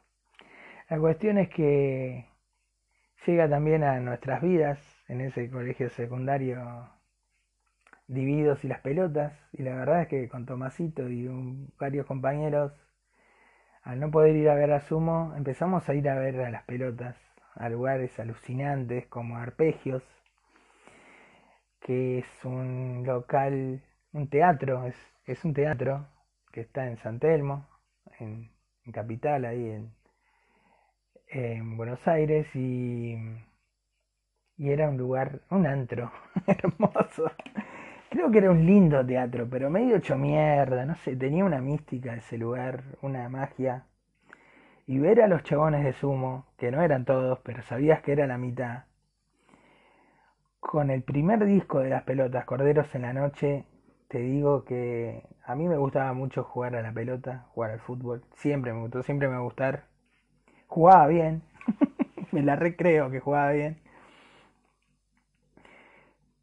La cuestión es que llega también a nuestras vidas en ese colegio secundario Dividos y las pelotas. Y la verdad es que con Tomasito y un- varios compañeros, al no poder ir a ver a Sumo, empezamos a ir a ver a las pelotas, a lugares alucinantes como Arpegios, que es un local, un teatro, es, un teatro que está en San Telmo, en, Capital, ahí en, en Buenos Aires, y era un lugar, un antro *laughs* hermoso. Creo que era un lindo teatro, pero medio hecho mierda, no sé, tenía una mística ese lugar, una magia. Y ver a los chabones de sumo, que no eran todos, pero sabías que era la mitad, con el primer disco de las pelotas, Corderos en la Noche, te digo que a mí me gustaba mucho jugar a la pelota, jugar al fútbol. Siempre me gustó, siempre me va a gustar. Jugaba bien, *laughs* me la recreo que jugaba bien.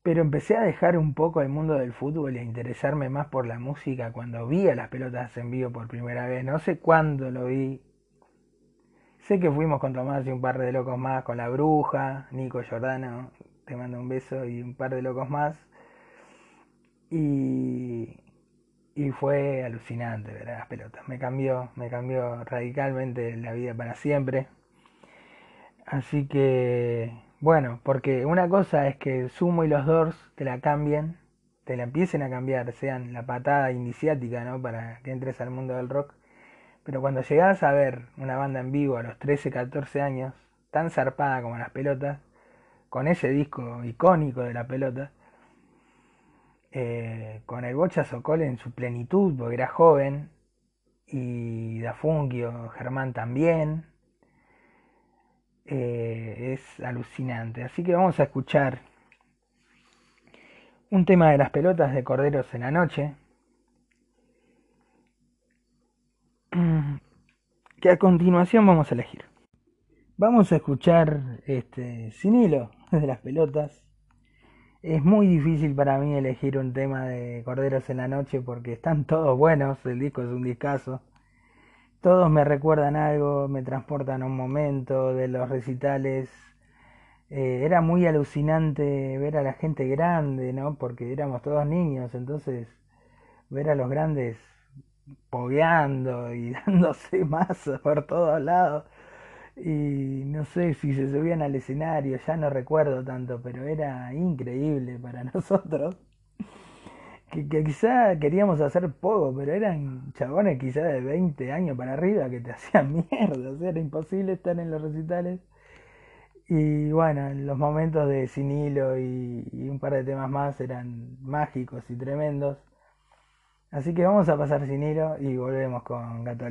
Pero empecé a dejar un poco el mundo del fútbol y a interesarme más por la música cuando vi a las pelotas en vivo por primera vez. No sé cuándo lo vi. Sé que fuimos con Tomás y un par de locos más, con la bruja, Nico Giordano, te mando un beso y un par de locos más. Y, y fue alucinante ver a las pelotas. Me cambió, me cambió radicalmente la vida para siempre. Así que, bueno, porque una cosa es que Sumo y los Doors te la cambien, te la empiecen a cambiar, sean la patada iniciática, ¿no? Para que entres al mundo del rock. Pero cuando llegás a ver una banda en vivo a los 13, 14 años, tan zarpada como las pelotas, con ese disco icónico de la pelota, eh, con el Bocha Sokol en su plenitud, porque era joven, y Dafungio, Germán también, eh, es alucinante. Así que vamos a escuchar un tema de las pelotas de Corderos en la Noche, *clears throat* que a continuación vamos a elegir. Vamos a escuchar este Sin hilo *laughs* de las pelotas. Es muy difícil para mí elegir un tema de Corderos en la Noche porque están todos buenos, el disco es un discazo. Todos me recuerdan algo, me transportan a un momento de los recitales. Eh, era muy alucinante ver a la gente grande, ¿no? Porque éramos todos niños, entonces ver a los grandes pogueando y *laughs* dándose más por todos lados. Y no sé si se subían al escenario, ya no recuerdo tanto, pero era increíble para *laughs* nosotros. Que, quizá queríamos hacer poco, pero eran chabones quizá de 20 años para arriba que te *laughs* hacían mierda, o sea, era imposible estar en los recitales. Y bueno, los momentos de Sin Hilo y, un par de temas más eran mágicos y tremendos. Así que vamos a pasar Sin Hilo y volvemos con Gato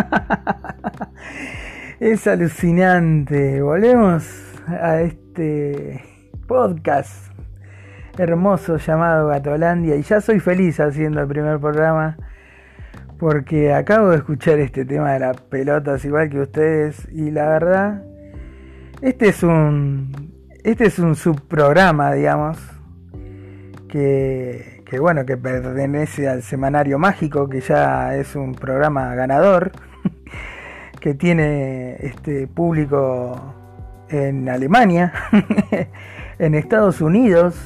*laughs* es alucinante. Volvemos a este podcast hermoso llamado Gatolandia y ya soy feliz haciendo el primer programa porque acabo de escuchar este tema de las pelotas igual que ustedes y la verdad este es un este es un subprograma digamos que, que bueno que pertenece al semanario mágico que ya es un programa ganador que tiene este público en Alemania *laughs* en Estados Unidos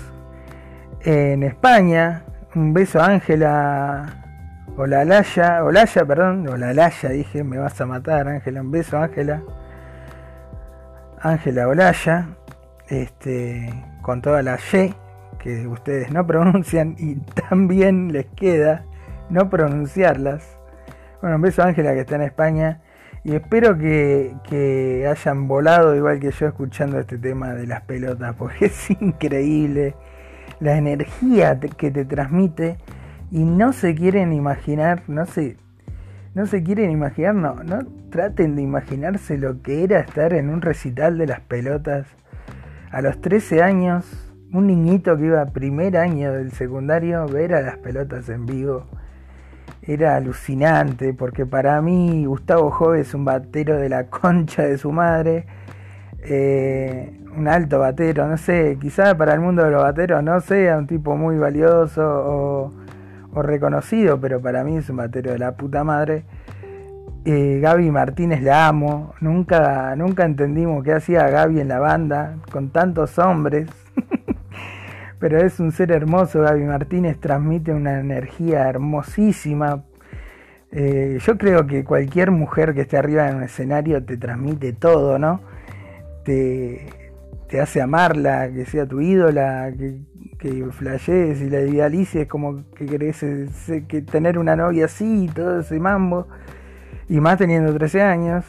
en España. Un beso a Ángela. Olalaya, Olaya, perdón, Olalaya dije, me vas a matar, Ángela, un beso, Ángela. Ángela Olaya, este, con toda la Y que ustedes no pronuncian y también les queda no pronunciarlas. Bueno, un beso a Ángela que está en España y espero que, hayan volado igual que yo escuchando este tema de las pelotas, *laughs* porque es increíble la energía que te transmite y no se quieren imaginar, no se, no se quieren imaginar, no, no traten de imaginarse lo que era estar en un recital de las pelotas a los 13 años, un niñito que iba primer año del secundario, ver a las pelotas en vivo. Era alucinante porque para mí Gustavo Jove es un batero de la *laughs* concha de su madre. Eh, un alto batero, no sé, quizá para el mundo de los bateros no sea un tipo muy valioso o, reconocido, pero para mí es un batero de la puta madre. Eh, Gaby Martínez la amo, nunca, nunca entendimos qué hacía Gaby en la banda con tantos hombres, pero es un ser hermoso, Gaby Martínez transmite una energía hermosísima. Eh, yo creo que cualquier mujer que esté arriba en un escenario te transmite todo, ¿no? Te, hace amarla, que sea tu ídola, que, que flashees y la idealices como que querés eh, que tener una novia así y todo ese mambo. Y más teniendo 13 años.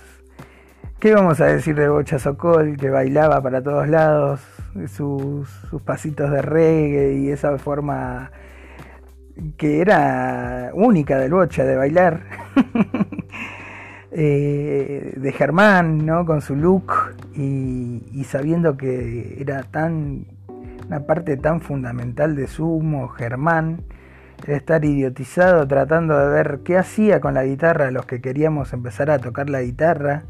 ¿Qué vamos a decir de Bocha Sokol, que bailaba para todos lados, sus, sus pasitos de reggae y esa forma que era única del Bocha de bailar? *laughs* eh, de Germán, ¿no? Con su look y, sabiendo que era tan una parte tan fundamental de Sumo, Germán, el estar idiotizado tratando de ver qué hacía con la guitarra los que queríamos empezar a tocar la guitarra,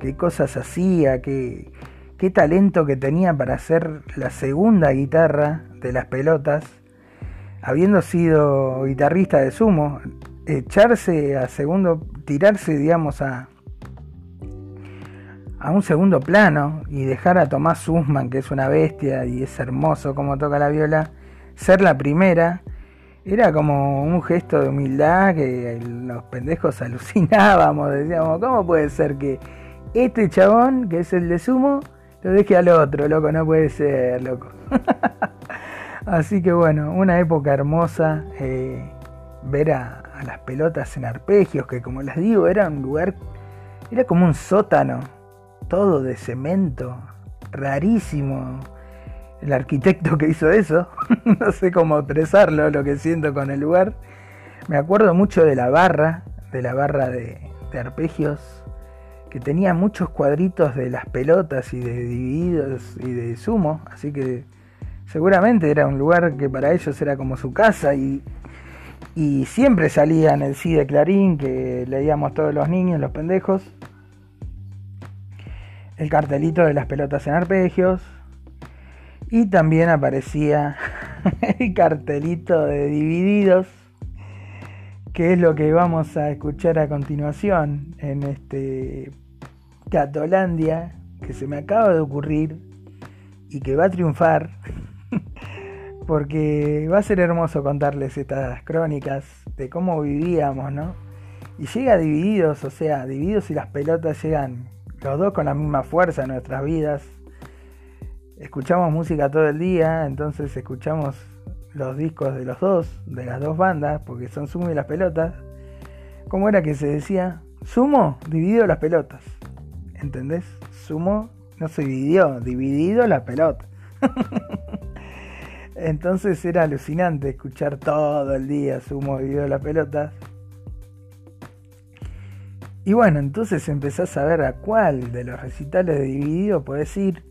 qué cosas hacía, qué, qué talento que tenía para hacer la segunda guitarra de las pelotas, habiendo sido guitarrista de Sumo, echarse a segundo, tirarse, digamos, a, a un segundo plano y dejar a Tomás Sussman, que es una bestia y es hermoso como toca la viola, ser la primera, era como un gesto de humildad que los pendejos *laughs* alucinábamos, decíamos, ¿cómo puede ser que este chabón, que es el de Sumo, lo deje al otro, loco? No puede ser, loco. *laughs* Así que bueno, una época hermosa, eh, ver a, las pelotas en arpegios, que como les digo, era un lugar, era como un sótano, todo de cemento, rarísimo. El arquitecto que hizo eso, *laughs* no sé cómo expresarlo, lo que siento con el lugar. Me acuerdo mucho de la barra, de la barra de arpegios, que tenía muchos cuadritos de las pelotas y de divididos y de sumo, así que seguramente era un lugar que para ellos era como su casa y y siempre salía en el sí de Clarín, que leíamos todos los niños, los pendejos, el cartelito de las pelotas en arpegios. Y también aparecía *laughs* el cartelito de Divididos, que es lo que vamos a escuchar a continuación en este Catolandia, que se me acaba de ocurrir y que va a triunfar *laughs* porque va a ser hermoso contarles estas crónicas de cómo vivíamos, ¿no? Y llega divididos, o sea, divididos y las pelotas llegan los dos con la misma fuerza en nuestras vidas. Escuchamos música todo el día, entonces escuchamos los discos de los dos, de las dos bandas, porque son Sumo y las pelotas. ¿Cómo era que se decía? Sumo, dividido las pelotas. ¿Entendés? Sumo no se dividió, dividido la pelota. *laughs* Entonces era alucinante escuchar todo el día Sumo video de las pelotas. Y bueno, entonces empezás a ver a cuál de los recitales de Dividido podés ir.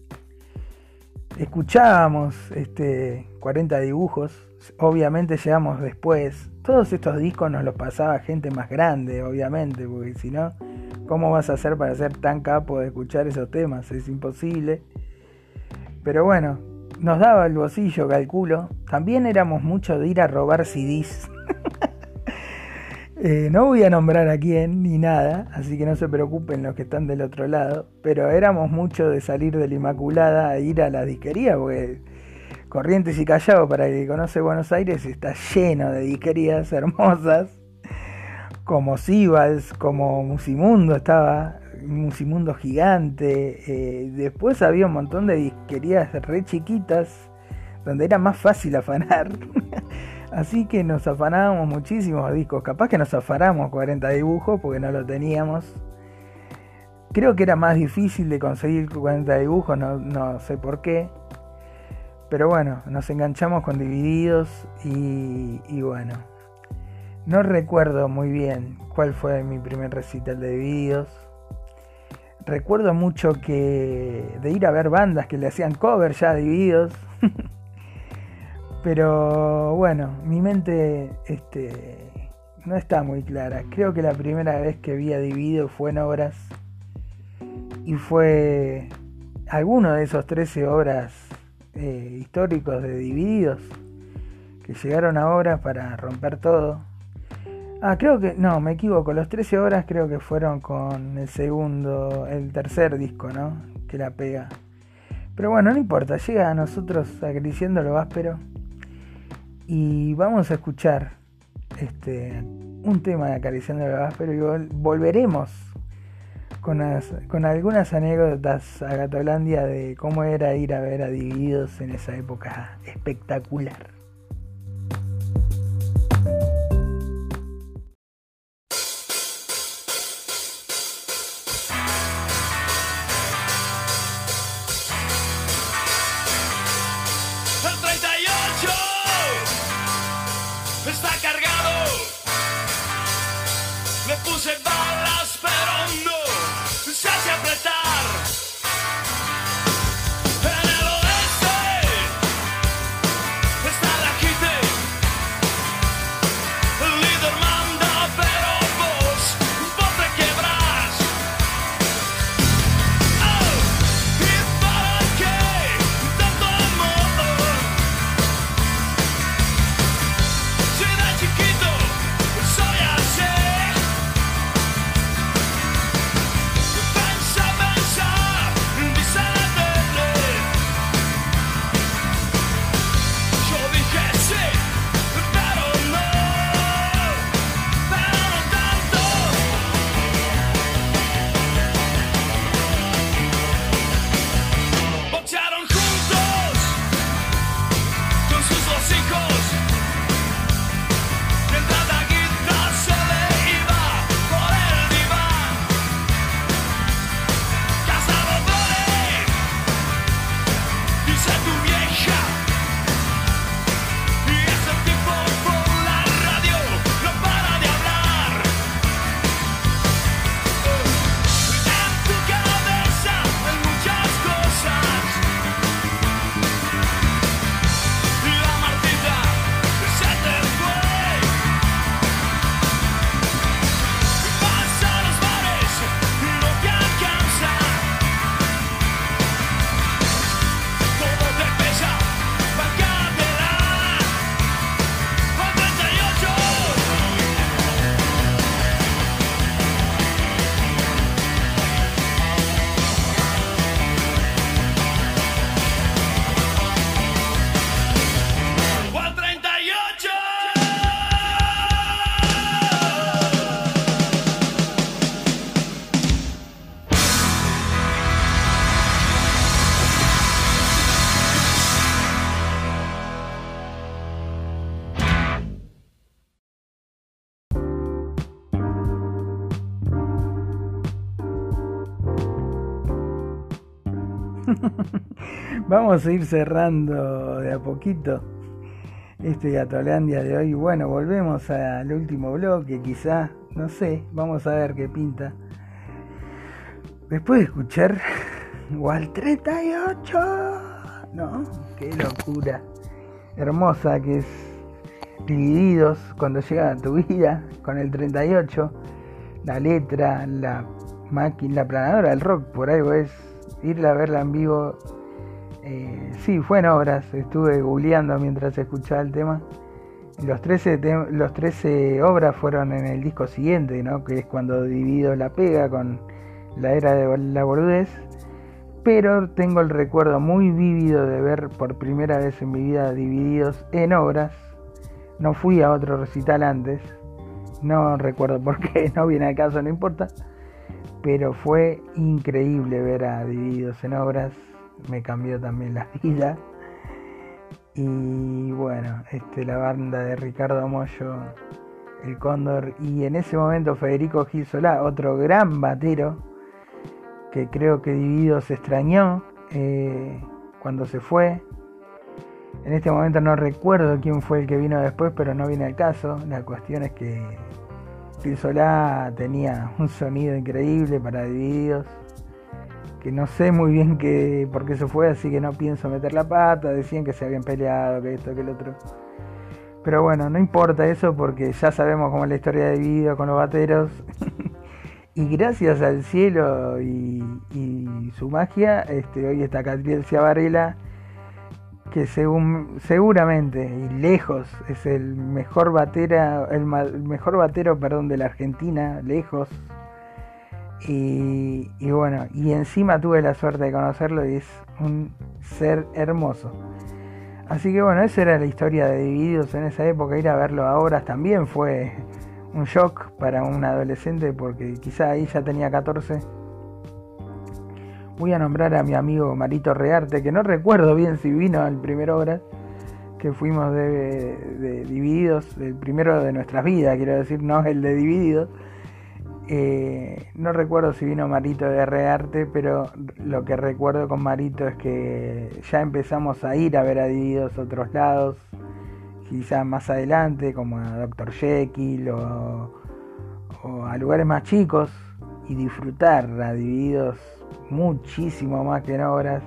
Escuchábamos este 40 dibujos, obviamente llegamos después. Todos estos discos nos los pasaba gente más grande, obviamente, porque si no, ¿cómo vas a hacer para ser tan capo de escuchar esos temas? Es imposible. Pero bueno, nos daba el bolsillo, calculo. También éramos mucho de ir a robar CDs. *laughs* Eh, no voy a nombrar a quién ni nada, así que no se preocupen los que están del otro lado. Pero éramos mucho de salir de la Inmaculada a ir a la disquería, porque Corrientes y Callao, para el que conoce Buenos Aires, está lleno de disquerías hermosas, como Sibals, como Musimundo estaba, Musimundo gigante. eh, después había un montón de disquerías re chiquitas, donde era más fácil afanar. *laughs* Así que nos afanábamos muchísimos discos. Capaz que nos afanamos 40 dibujos porque no lo teníamos. Creo que era más difícil de conseguir 40 dibujos, no sé por qué. Pero bueno, nos enganchamos con Divididos y, bueno. No recuerdo muy bien cuál fue mi primer recital de Divididos. Recuerdo mucho que de ir a ver bandas que le hacían cover ya a Divididos. *laughs* Pero bueno, mi mente este, no está muy clara. Creo que la primera vez que vi a Dividido fue en obras. Y fue alguno de esos 13 obras eh, históricos de Divididos que llegaron a obras para romper todo. Ah, creo que, no, me equivoco, los 13 horas creo que fueron con el segundo, el tercer disco, ¿no? Que la pega. Pero bueno, no importa, llega a nosotros acariciando lo áspero. Y vamos a escuchar este, un tema de acariciando lo áspero y vol- volveremos con, con algunas anécdotas a Gatolandia de cómo era ir a ver a Divididos en esa época espectacular. Vamos a ir cerrando de a poquito este Gatolandia de hoy. Bueno, volvemos al último bloque, quizá, no sé, vamos a ver qué pinta. después de escuchar o al 38, ¿no? Qué locura hermosa que es Divididos cuando llega a tu vida con el 38, la letra, la máquina, la planadora del rock, por algo es irla a verla en vivo. Eh, sí, fue en obras, estuve googleando mientras escuchaba el tema. Los 13, tem- los 13 obras fueron en el disco siguiente, ¿no? que es cuando Dividido la pega con la era de la boludez. Pero tengo el recuerdo muy vívido de ver por primera vez en mi vida Divididos en obras. No fui a otro recital antes. No recuerdo por qué, *laughs* no viene al caso, no importa. Pero fue increíble ver a Divididos en obras. Me cambió también la *laughs* vida. Y bueno, este, la banda de Ricardo Mollo, El Cóndor. Y en ese momento Federico Gil Solá, otro gran batero que creo que Dividido se extrañó eh, cuando se fue. En este momento no recuerdo quién fue el que vino después, pero no viene al caso. La cuestión es que Phil Solá tenía un sonido increíble para Divididos, que no sé muy bien qué, por qué se fue, así que no pienso meter la pata. Decían que se habían peleado, que esto, que el otro. Pero bueno, no importa eso porque ya sabemos cómo es la historia de Divididos con los bateros. *laughs* Y gracias al cielo y, su magia, este, hoy está Catriel Ciavarela, que según, seguramente y lejos es el mejor batera, el, el mejor batero, perdón, de la Argentina, lejos. Y, bueno, y encima tuve la suerte de conocerlo y es un ser hermoso. Así que bueno, esa era la historia de Divididos en esa época. Ir a verlo ahora también fue un shock para un adolescente porque quizá ahí ya tenía 14. Voy a nombrar a mi amigo Marito Rearte, que no recuerdo bien si vino al primer obra, que fuimos de, de Divididos, el primero de nuestras vidas, quiero decir, no el de Divididos. Eh, no recuerdo si vino Marito de Rearte, pero lo que recuerdo con Marito es que ya empezamos a ir a ver a Divididos a otros lados, quizás más adelante, como a Dr. Jekyll o, o a lugares más chicos, y disfrutar a Divididos muchísimo más que en obras,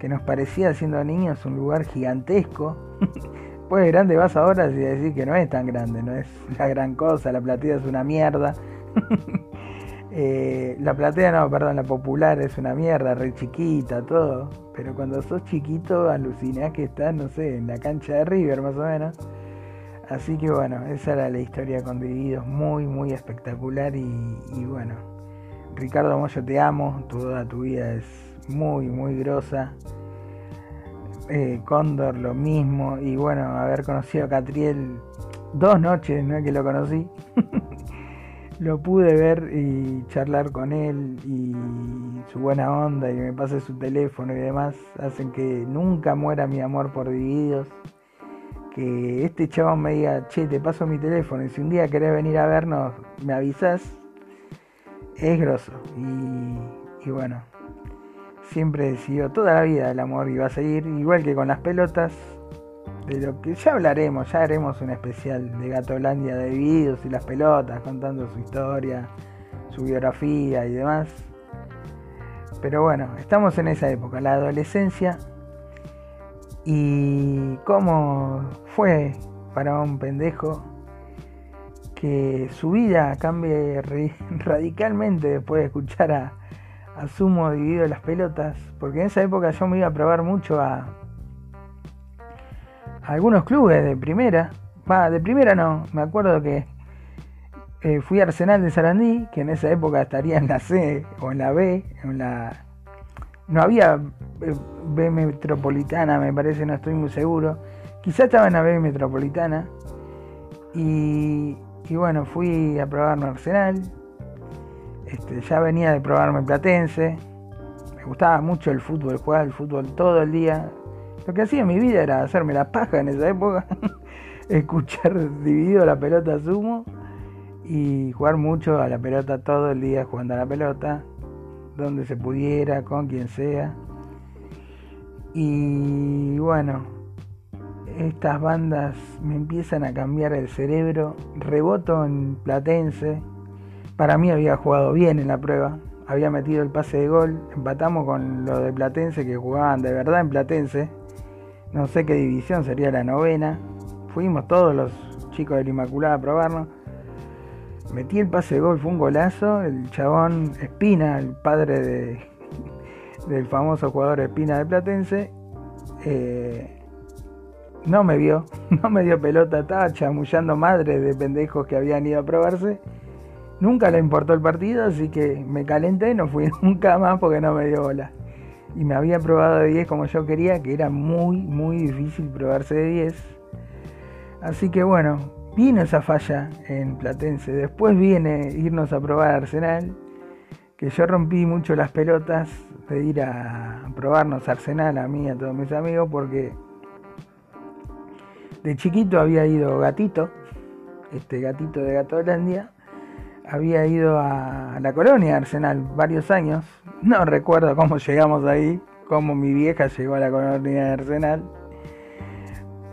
que nos parecía siendo niños un lugar gigantesco. *laughs* Pues grande vas a obras y decir que no es tan grande, no es la gran cosa, la platea es una mierda. *laughs* Eh, la platea no, perdón, la popular es una mierda, re chiquita, todo. Pero cuando sos chiquito alucinás que estás, no sé, en la cancha de River más o menos. Así que bueno, esa era la historia con Divididos, muy, muy espectacular y, bueno. Ricardo Moyo, te amo, toda tu vida es muy, muy grosa. Eh, Cóndor, lo mismo. Y bueno, haber conocido a Catriel dos noches, no que lo conocí. *laughs* lo pude ver y charlar con él y su buena onda y me pase su teléfono y demás hacen que nunca muera mi amor por Divididos. Que este chabón me diga, che, te paso mi teléfono y si un día querés venir a vernos, me avisas. Es grosso. Y, y bueno, siempre decidió toda la vida el amor iba a seguir, igual que con las pelotas. De lo que ya hablaremos, ya haremos un especial de Gatolandia de Divididos y las pelotas, contando su historia, su biografía y demás. Pero bueno, estamos en esa época, la adolescencia. Y cómo fue para un pendejo que su vida cambie *laughs* radicalmente después de escuchar a, a Sumo dividido las pelotas. Porque en esa época yo me iba a probar mucho a algunos clubes de primera. Va, de primera no, me acuerdo que eh, fui a Arsenal de Sarandí, que en esa época estaría en la C o en la B, en la... No había eh, B metropolitana, me parece, no estoy muy seguro. Quizá estaba en la B metropolitana. Y, y bueno, fui a probarme Arsenal. Este, ya venía de probarme Platense. Me gustaba mucho el fútbol, jugar al fútbol todo el día. Lo que hacía en mi vida era hacerme la paja en esa época. *laughs* Escuchar dividido la pelota sumo. Y jugar mucho a la pelota todo el día jugando a la pelota. Donde se pudiera, con quien sea. Y bueno, estas bandas me empiezan a cambiar el cerebro. Reboto en Platense. Para mí había jugado bien en la prueba. había metido el pase de gol. Empatamos con los de Platense que jugaban de verdad en Platense. No sé qué división, sería la novena. Fuimos todos los chicos del Inmaculada a probarnos. Metí el pase de gol, fue un golazo. El chabón Espina, el padre de, del famoso jugador Espina de Platense, eh, no me vio, *laughs* no me dio pelota, estaba chamullando madre de pendejos que habían ido a probarse. Nunca le importó el partido, así que me calenté y no fui *laughs* nunca más porque no me dio bola. Y me había probado de 10 como yo quería, que era muy, muy difícil probarse de 10. Así que bueno, vino esa falla en Platense. Después viene irnos a probar Arsenal, que yo rompí mucho las pelotas de ir a probarnos Arsenal a mí y a todos mis amigos porque de chiquito había ido Gatito, este gatito de Gatolandia, había ido a la colonia Arsenal varios años. No *laughs* recuerdo cómo llegamos ahí, cómo mi vieja llegó a la colonia de Arsenal.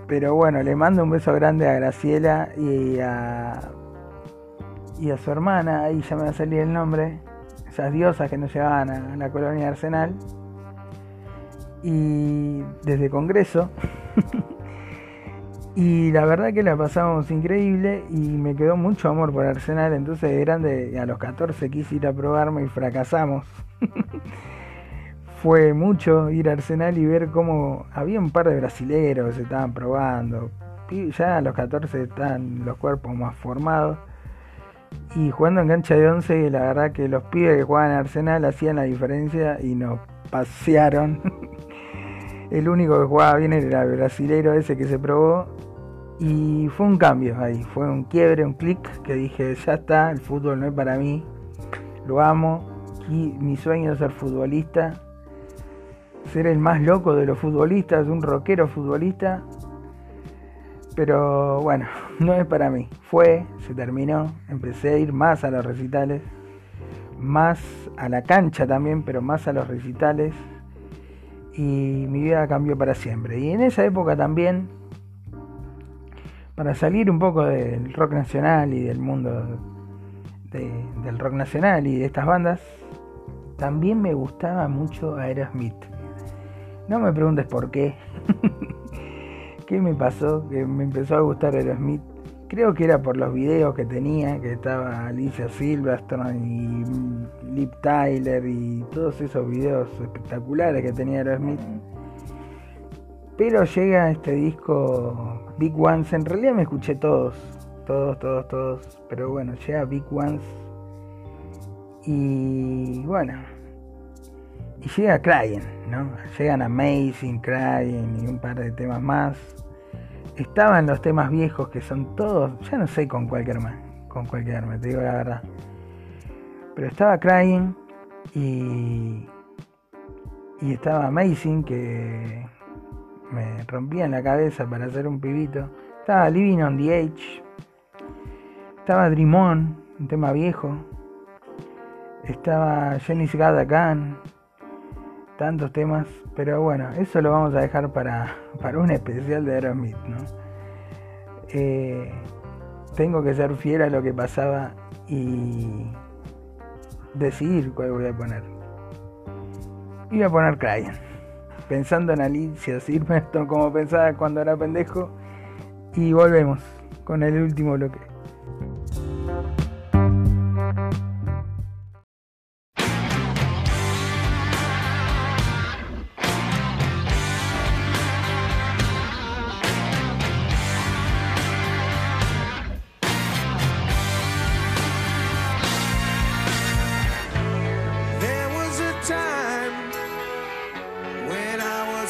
Pero bueno, le mando un beso grande a Graciela y a, y a su hermana, ahí ya me va a salir el nombre, esas diosas que nos llevaban a la colonia de Arsenal. Y desde Congreso. *laughs* Y la verdad que la pasamos increíble y me quedó mucho amor por Arsenal. Entonces de grande, a los 14 quise ir a probarme y fracasamos. *laughs* Fue mucho ir a Arsenal y ver cómo había un par de brasileros que se estaban probando. Ya a los 14 están los cuerpos más formados. Y jugando en cancha de 11, la verdad que los pibes que jugaban en Arsenal hacían la diferencia y nos pasearon. *laughs* El único que jugaba bien era el brasilero ese que se probó. Y fue un cambio ahí, fue un quiebre, un clic que dije, ya está, el fútbol no es para mí, lo amo, y mi sueño es ser futbolista, ser el más loco de los futbolistas, un rockero futbolista. Pero bueno, *laughs* no es para mí. Fue, se terminó, empecé a ir más a los recitales, más a la cancha también, pero más a los recitales y mi vida cambió para siempre. Y en esa época también, para salir un poco del rock nacional y del mundo de- del rock nacional y de estas bandas, también me gustaba mucho Aerosmith. No me preguntes por qué. *laughs* ¿Qué me pasó? Que me empezó a gustar Aerosmith. Creo que era por los videos que tenía, que estaba Alicia Silverstone y Lip Tyler y todos esos videos espectaculares que tenía Aerosmith. Pero llega este disco Big Ones, en realidad me escuché todos, todos, todos, todos, pero bueno, llega Big Ones y bueno, y llega Crying, ¿no? Llegan Amazing, Crying y un par de temas más. Estaban los temas viejos que son todos, ya no sé con cuál quedarme, con cuál quedarme, te digo la verdad. Pero estaba Crying y, y estaba Amazing que me rompía en la cabeza para hacer un pibito. Estaba Living on the Edge. Estaba Dream On, un tema viejo. Estaba Jenny's Gun. Tantos temas. Pero bueno, eso lo vamos a dejar para, para un especial de Aerosmith, ¿no? Eh, tengo que ser fiel a lo que pasaba y decidir cuál voy a poner. Y voy a poner Crying. Pensando en Alicia Silverstone como pensaba cuando era pendejo. Y volvemos con el último bloque.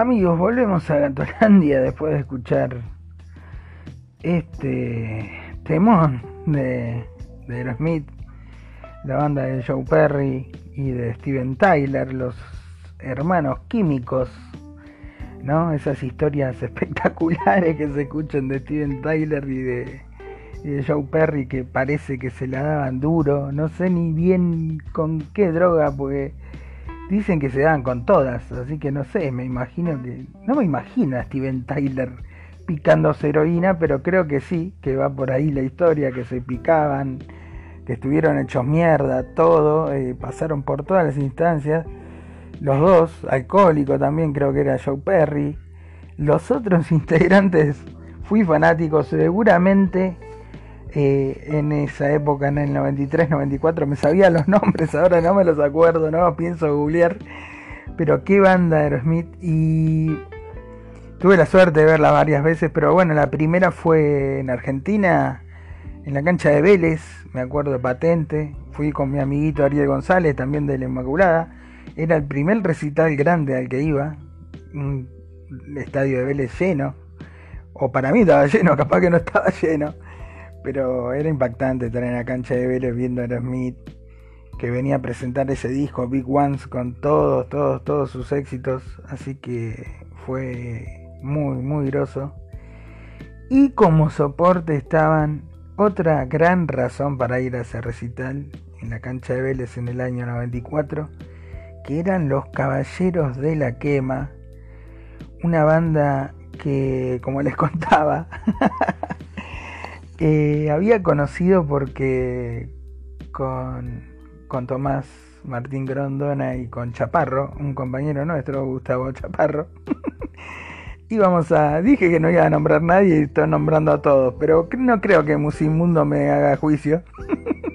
Amigos, volvemos a Gatolandia después de escuchar este temón de, de Aerosmith, la banda de Joe Perry y de Steven Tyler, los hermanos químicos, ¿no? Esas historias *laughs* espectaculares que se escuchan de Steven Tyler y de, y de Joe Perry que parece que se la daban duro, no sé ni bien con qué droga, porque dicen que se dan con todas, así que no sé, me imagino que. No me imagino a Steven Tyler picándose heroína, pero creo que sí, que va por ahí la historia, que se picaban, que estuvieron hechos mierda, todo, eh, pasaron por todas las instancias. Los dos, alcohólico también creo que era Joe Perry. Los otros *laughs* integrantes, fui fanático, seguramente eh, en esa época, en el 93, 94, me sabía los *laughs* nombres, ahora no me los acuerdo, no pienso googlear. Pero qué banda Aerosmith y tuve la suerte de verla varias veces, pero bueno, la primera fue en Argentina, en la cancha de Vélez, me acuerdo de patente. Fui con mi amiguito Ariel González, también de la Inmaculada. Era el primer recital grande al que iba, un estadio de Vélez lleno. O para mí estaba lleno, *laughs* capaz que no estaba lleno. Pero era impactante estar en la cancha de Vélez viendo a Aerosmith, que venía a presentar ese disco Big Ones con todos, todos, todos sus éxitos. Así que fue muy, muy groso. Y como soporte estaban otra gran razón para ir a ese recital en la cancha de Vélez en el año 94, que eran los Caballeros de la Quema, una banda que, como les *laughs* contaba, eh, había conocido porque con, con Tomás Martín Grondona y con Chaparro, un compañero nuestro, Gustavo Chaparro, *laughs* íbamos a. Dije que no iba a nombrar nadie y estoy nombrando a todos, pero no creo que Musimundo me haga juicio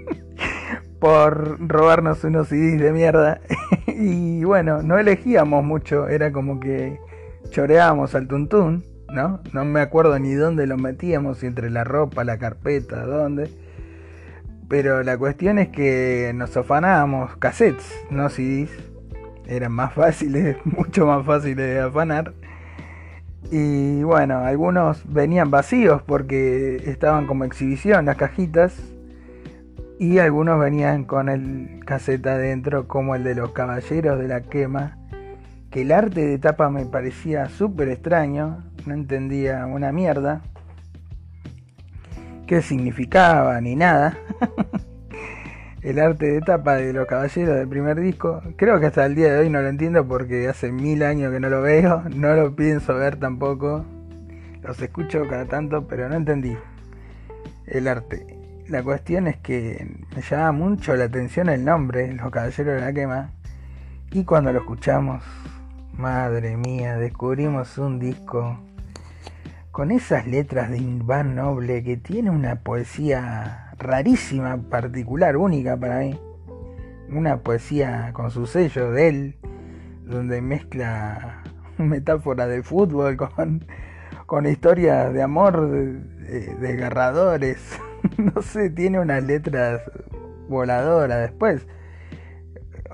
*laughs* por robarnos unos CDs de mierda. *laughs* y bueno, no elegíamos mucho, era como que choreábamos al tuntún. ¿No? No me acuerdo ni dónde lo metíamos, entre la ropa, la carpeta, dónde. Pero la cuestión es que nos afanábamos cassettes, no CDs. Eran más *laughs* fáciles, mucho más fáciles de afanar. Y bueno, algunos venían vacíos porque estaban como exhibición las cajitas. Y algunos venían con el cassette adentro, como el de los Caballeros de la Quema. Que el arte de tapa me parecía súper extraño no entendía una mierda qué significaba ni nada. *laughs* el arte de tapa de los caballeros del primer disco. Creo que hasta el día de hoy no lo entiendo porque hace mil años que no lo veo, no lo pienso ver tampoco. Los escucho cada tanto, pero no entendí el arte. La cuestión es que me llama mucho la atención el nombre, Los Caballeros de la Quema. Y cuando lo escuchamos, madre mía, descubrimos un disco con esas letras de Iván Noble que tiene una poesía rarísima, particular, única para mí. Una poesía con su sello de él, donde mezcla metáfora de fútbol con, con historias de amor de, desgarradores. *laughs* no sé, tiene unas letras voladoras después.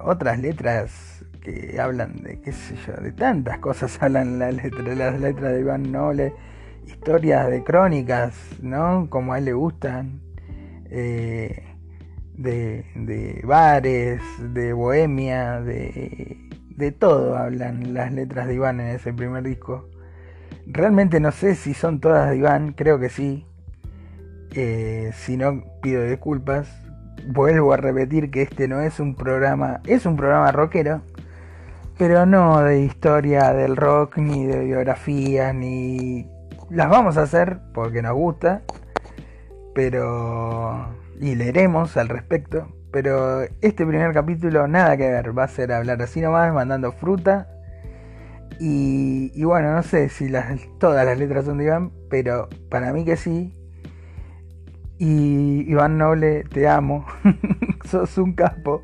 Otras letras que hablan de, qué sé yo, de tantas cosas *laughs* hablan las letras, las letras de Iván Noble historias de crónicas, ¿no? Como a él le gustan, eh, de, de, bares, de bohemia, de, de todo hablan las letras de Iván en ese primer disco. Realmente no sé si son todas de Iván, creo que sí. Eh, si no, pido disculpas. Vuelvo a repetir que este no es un programa, es un programa rockero, pero no de historia del rock, ni de biografía, ni las vamos a hacer porque nos gusta, pero... y leeremos al respecto, pero este primer capítulo nada que ver, va a ser hablar así nomás, mandando fruta. Y, y bueno, no sé si todas las letras son de Iván, pero para mí que sí. Y Iván Noble, te amo, *laughs* sos un capo.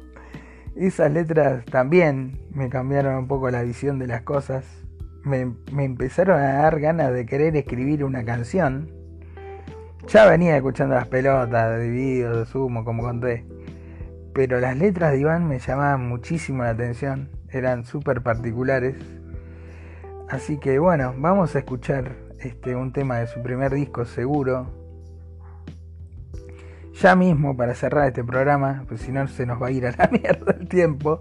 Esas letras también me cambiaron un poco la visión de las cosas me, empezaron a dar ganas de querer escribir una canción. Ya venía escuchando las pelotas de vídeos de Sumo, como conté. Pero las letras de Iván me llamaban muchísimo la atención. Eran súper particulares. Así que bueno, vamos a escuchar este, un tema de su primer disco seguro. Ya mismo para cerrar este programa, pues si no se nos va a ir a la *laughs* mierda el tiempo.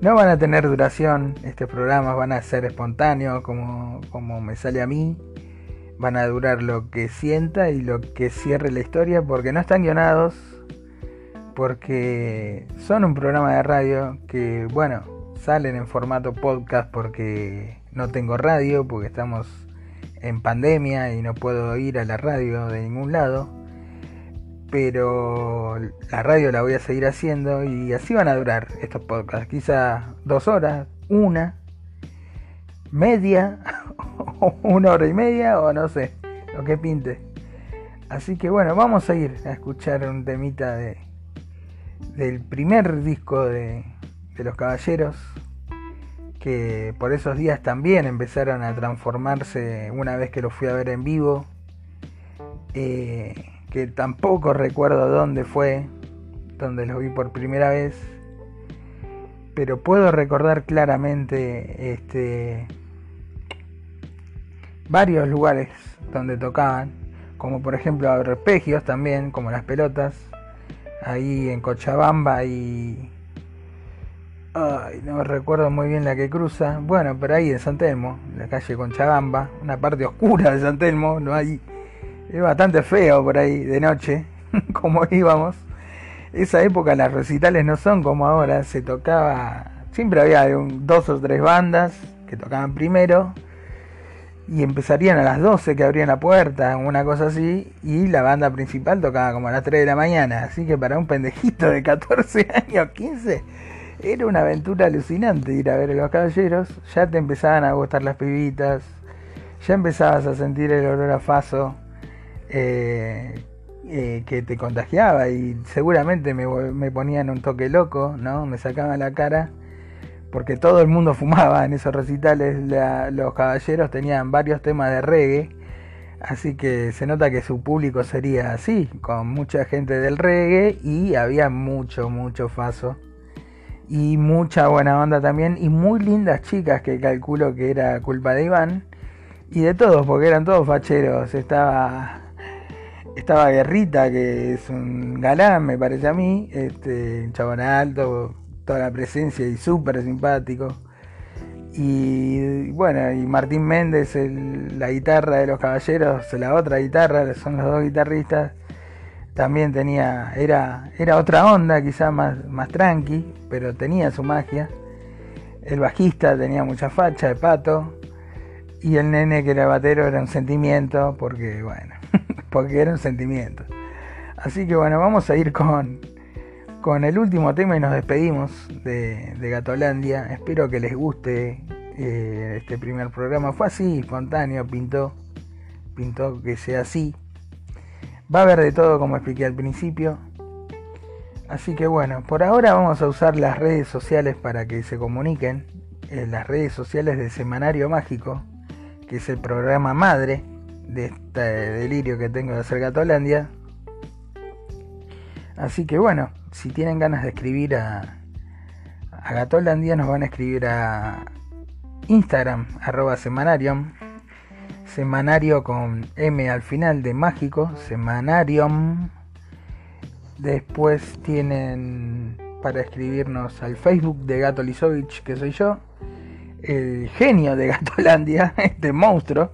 No van a tener duración estos programas, van a ser espontáneos como, como me sale a mí. Van a durar lo que sienta y lo que cierre la historia porque no están guionados, porque son un programa de radio que, bueno, salen en formato podcast porque no tengo radio, porque estamos en pandemia y no puedo ir a la radio de ningún lado pero la radio la voy a seguir haciendo y así van a durar estos podcasts, quizá dos horas, una, media, *laughs* una hora y media o no sé, lo que pinte. Así que bueno, vamos a ir a escuchar un temita de, del primer disco de, de los caballeros, que por esos días también empezaron a transformarse una vez que los fui a ver en vivo. Eh, que tampoco recuerdo dónde fue, donde lo vi por primera vez, pero puedo recordar claramente este varios lugares donde tocaban, como por ejemplo arpegios también, como las pelotas, ahí en Cochabamba y Ay, no recuerdo muy bien la que cruza. Bueno, pero ahí en San Telmo, la calle Conchabamba, una parte oscura de San Telmo, no hay es bastante feo por ahí de noche, *laughs* como íbamos. Esa época las recitales no son como ahora, se tocaba, siempre había dos o tres bandas que tocaban primero y empezarían a las 12 que abrían la puerta, una cosa así, y la banda principal tocaba como a las 3 de la mañana, así que para un pendejito de 14 *laughs* años, 15, era una aventura alucinante ir a ver a los caballeros, ya te empezaban a gustar las pibitas, ya empezabas a sentir el olor a faso eh, eh, que te contagiaba y seguramente me, me, ponían un toque loco, ¿no? Me sacaban la cara porque todo el mundo *laughs* fumaba en esos recitales. los caballeros tenían varios temas de reggae, así que se nota que su público sería así, con mucha gente del reggae y había mucho, mucho faso. Y mucha buena onda también, y muy lindas chicas que calculo que era culpa de Iván. Y de todos, porque eran todos facheros. Estaba estaba Guerrita, que es un galán, me parece a mí, este, un chabón alto, toda la presencia y súper simpático. Y bueno, y Martín Méndez, la guitarra de los caballeros, la otra guitarra, son los dos guitarristas. también tenía, era, era otra onda, quizá más, más tranqui, pero tenía su magia. El bajista tenía mucha facha de pato. Y el nene que era batero era un sentimiento, porque bueno, porque era un sentimiento. Así que bueno, vamos a ir con, con el último tema y nos despedimos de, de Gatolandia. Espero que les guste eh, este primer programa. Fue así, espontáneo, pintó, pintó que sea así. Va a haber de todo como expliqué al principio. Así que bueno, por ahora vamos a usar las redes sociales para que se comuniquen. Eh, las redes sociales de Semanario Mágico, que es el programa madre de este delirio que tengo de hacer Gatolandia. Así que bueno, si tienen ganas de escribir a, a Gatolandia, nos van a escribir a Instagram, arroba semanarium. Semanario con M al final de mágico, semanarium. Después tienen para escribirnos al Facebook de Gato Lisovich, que soy yo. El genio de Gatolandia, *laughs* este monstruo.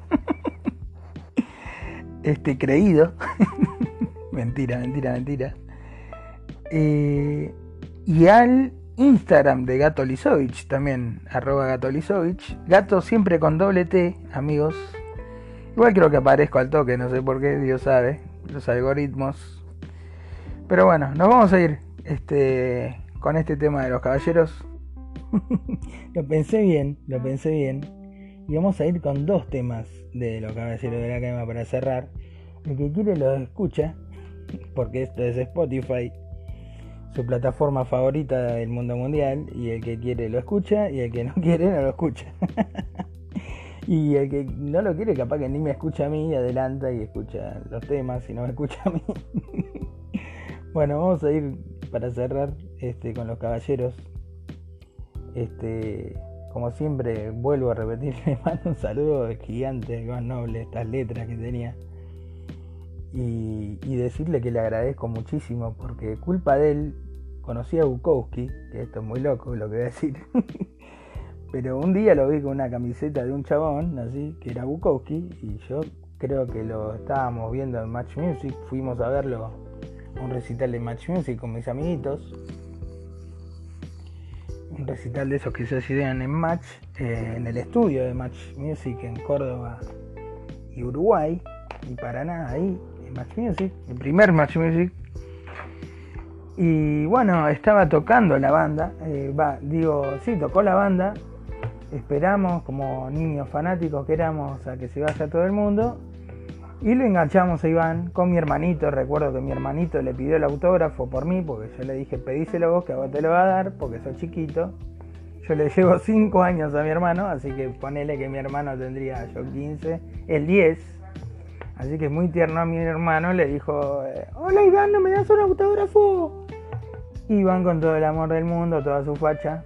Este creído. *laughs* mentira, mentira, mentira. Eh, y al Instagram de Gato Lisovich también, arroba Gato Lisovich. Gato siempre con doble T, amigos. Igual creo que aparezco al toque, no sé por qué, Dios sabe, los algoritmos. Pero bueno, nos vamos a ir este, con este tema de los caballeros. *laughs* lo pensé bien, lo pensé bien. Y vamos a ir con dos temas de los caballeros de la cama para cerrar. El que quiere lo escucha, porque esto es Spotify, su plataforma favorita del mundo mundial. Y el que quiere lo escucha, y el que no *laughs* quiere no lo escucha. *laughs* y el que no lo quiere, capaz que ni me escucha a mí, adelanta y escucha los temas, y no me escucha a mí. *laughs* bueno, vamos a ir para cerrar este, con los caballeros. Este, como siempre, vuelvo a repetir, *laughs* le mando un saludo gigante, más noble, estas letras que tenía. Y, y, decirle que le agradezco muchísimo, porque culpa de él conocí a Bukowski, que esto es muy loco lo que voy a decir. *laughs* Pero un día lo vi con una camiseta de un chabón, así, que era Bukowski, y yo creo que lo estábamos viendo en Match Music, fuimos a verlo, un recital de Match Music con mis amiguitos un recital de esos que se hacían en Match, eh, en el estudio de Match Music en Córdoba y Uruguay, y Paraná, ahí, Match Music, el primer Match Music. Y bueno, estaba tocando la banda, eh, va, digo, sí, tocó la banda, esperamos como niños fanáticos que éramos a que se vaya todo el mundo, y lo enganchamos a Iván con mi hermanito. Recuerdo que mi hermanito le pidió el autógrafo por mí, porque yo le dije, pedíselo vos que a vos te lo va a dar, porque soy chiquito. Yo le llevo 5 años a mi hermano, así que ponele que mi hermano tendría yo 15, el 10. Así que muy tierno a mi hermano le dijo, hola Iván, ¿no me das un autógrafo? Iván con todo el amor del mundo, toda su facha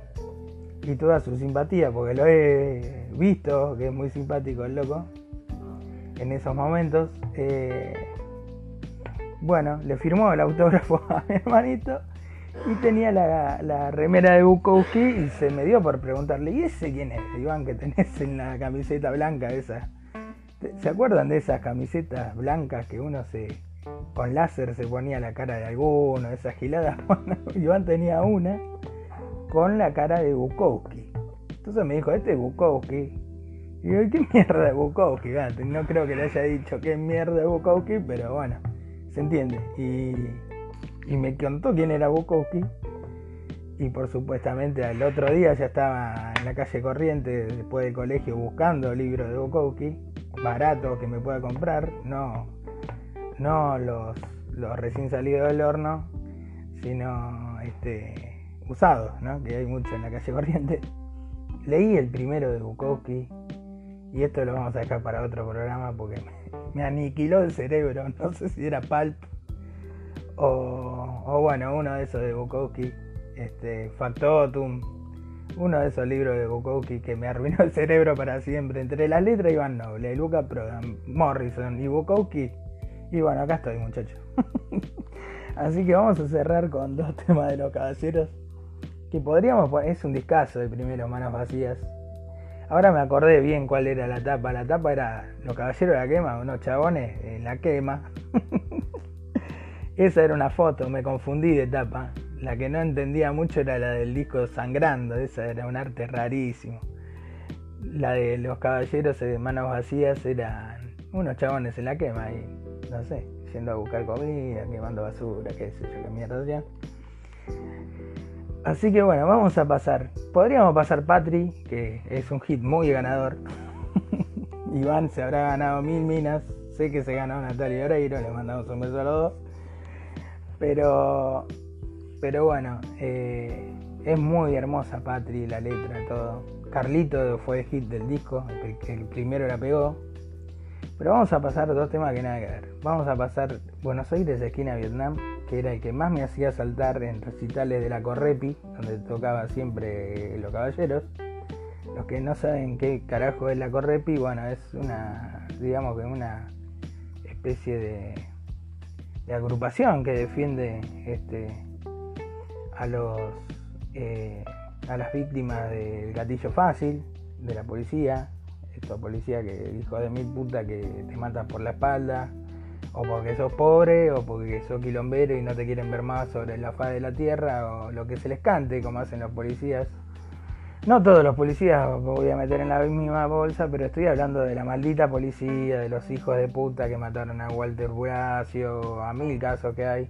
y toda su simpatía, porque lo he visto, que es muy simpático el loco en esos momentos. Eh, bueno, le firmó el autógrafo *laughs* a mi hermanito y tenía la, remera de Bukowski y se me dio por preguntarle, ¿y ese quién es, Iván, que tenés en la camiseta blanca esa? ¿Se acuerdan de esas camisetas blancas que uno se con láser se ponía la cara de alguno, esas giladas? *laughs* Iván tenía una con la cara de Bukowski. Entonces me dijo, este es Bukowski. Digo, ¿qué mierda de Bukowski? no creo que le haya dicho qué mierda de Bukowski, pero bueno, se entiende. Y, y me contó quién era Bukowski. Y por supuestamente al otro día ya estaba en la calle corriente después del colegio buscando libros de Bukowski, baratos que me pueda comprar, no, no los, los recién salidos del horno, sino este, usados, ¿no? que hay mucho en la calle corriente. Leí el primero de Bukowski, y esto lo vamos a dejar para otro programa porque me, aniquiló el cerebro. *laughs* No sé si era Pulp o, bueno, uno de esos de Bukowski, este, Factotum, uno de esos libros de Bukowski que me arruinó el cerebro para siempre. Entre las letras Iván Noble, Luca Prodan, Morrison y Bukowski. Y bueno, acá estoy, muchachos. *laughs* Así que vamos a cerrar con dos temas de los caballeros. Que podríamos poner, es un discazo de primero, manos vacías. Ahora me acordé bien cuál era la tapa. La tapa era Los Caballeros de la Quema, unos chabones en la quema. *laughs* Esa era una foto, me confundí de etapa. La que no entendía mucho era la del disco Sangrando, esa era un arte rarísimo. La de los caballeros de manos vacías eran unos chabones en la quema y no sé, yendo a buscar comida, quemando basura, qué sé yo, qué mierda ya. Así que bueno, vamos a pasar. Podríamos pasar Patri, que es un hit muy ganador. *laughs* Iván se habrá ganado mil minas. Sé que se ganó Natalia Oreiro, le mandamos un beso a los dos. Pero, pero bueno, eh, es muy hermosa Patri, la letra, todo. Carlito fue el hit del disco, el el primero la pegó. Pero vamos a pasar dos temas que nada que ver. Vamos a pasar Buenos Aires, esquina Vietnam, que era el que más me hacía saltar en recitales de la Correpi, donde tocaba siempre Los Caballeros. Los que no saben qué carajo es la Correpi, bueno, es una, digamos que una especie de, de agrupación que defiende este, a los eh, a las víctimas del gatillo fácil de la policía, estos policías que hijo de mil puta que te matan por la espalda, o porque sos pobre, o porque sos quilombero y no te quieren ver más sobre la faz de la tierra, o lo que se les cante, como hacen los policías. No todos los policías voy a meter en la misma bolsa, pero estoy hablando de la maldita policía, de los hijos de puta que mataron a Walter Buracio, a mil casos que hay.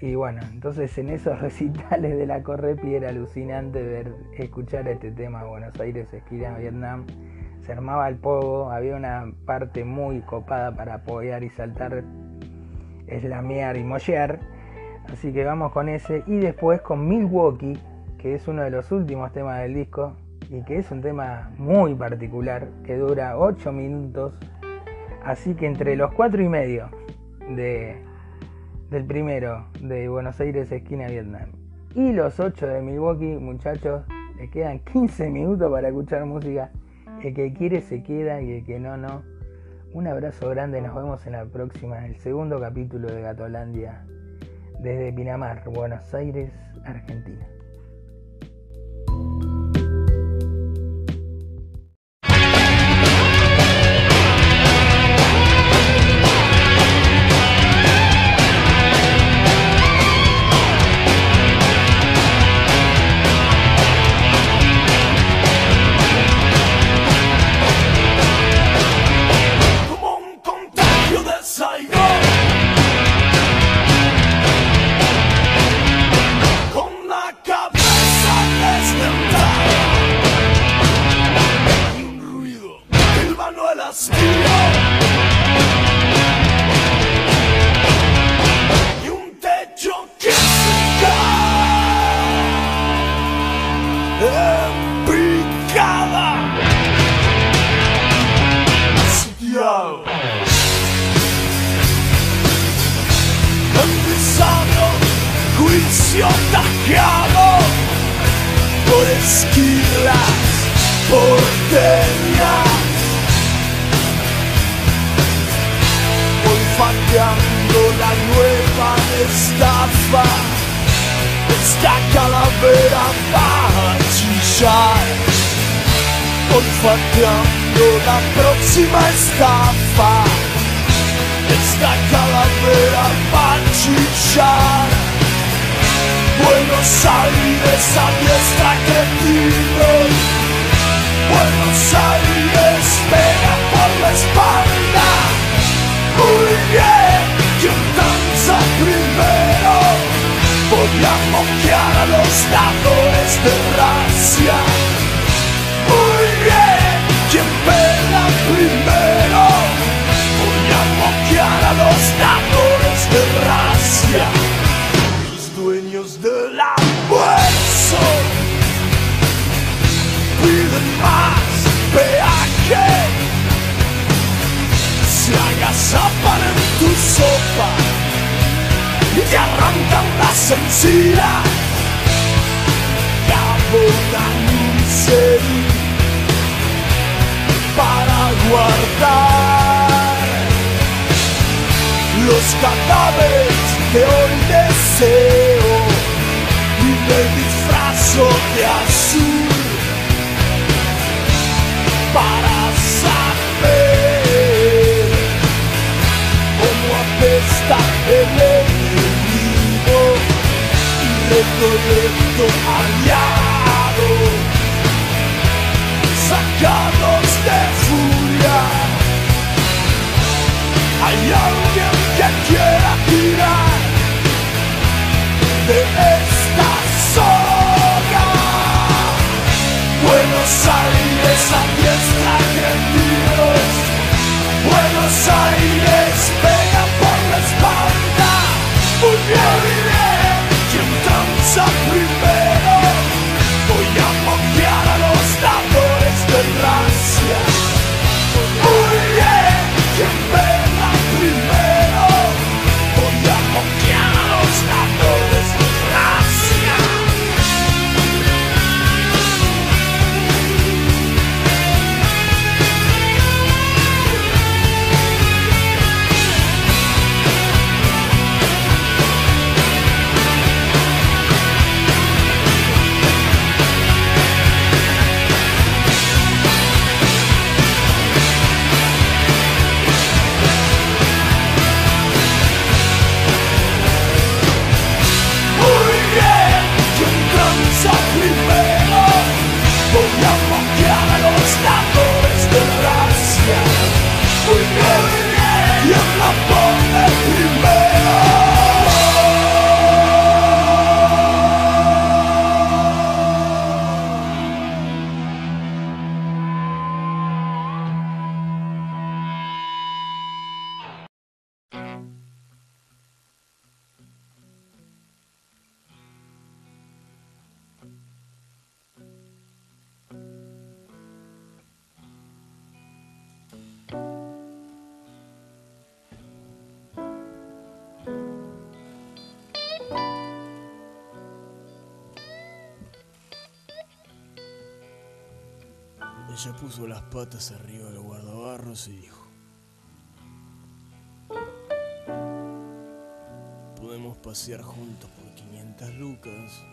Y bueno, entonces en esos *laughs* recitales de la Correpi era alucinante ver, escuchar este tema Buenos Aires, esquina Vietnam. Se armaba el pogo, había una parte muy copada para apoyar y saltar, eslamear y mollear. Así que vamos con ese. Y después con Milwaukee, que es uno de los últimos temas del disco y que es un tema muy particular, que dura 8 minutos. Así que entre los 4 y medio de, del primero de Buenos Aires, esquina Vietnam, y los 8 de Milwaukee, muchachos, le quedan 15 minutos para escuchar música. El que quiere se queda y el que no, no. Un abrazo grande, nos vemos en la próxima, el segundo capítulo de Gatolandia, desde Pinamar, Buenos Aires, Argentina. for you. patas arriba del guardabarros y dijo, podemos pasear juntos por 500 lucas.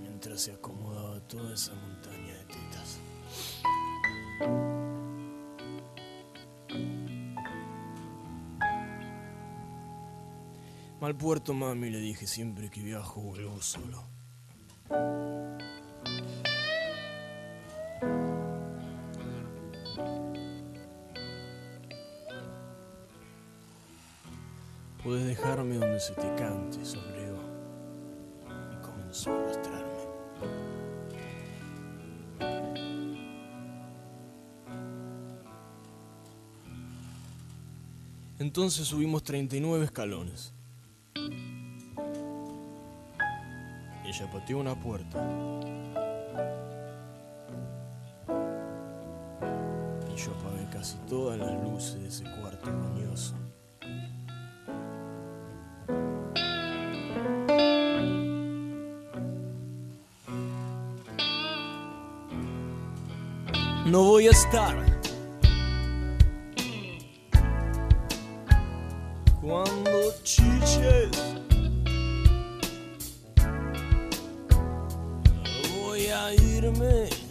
Mientras se acomodaba toda esa montaña de tetas. Mal puerto, mami, le dije siempre que viajo vuelvo solo. Puedes dejarme donde se te cante, sonrió y comenzó a arrastrarme. Entonces subimos 39 escalones. Ella pateó una puerta Yo apagué casi todas las luces de ese cuarto mañoso. No voy a estar cuando chiches. Voy a irme.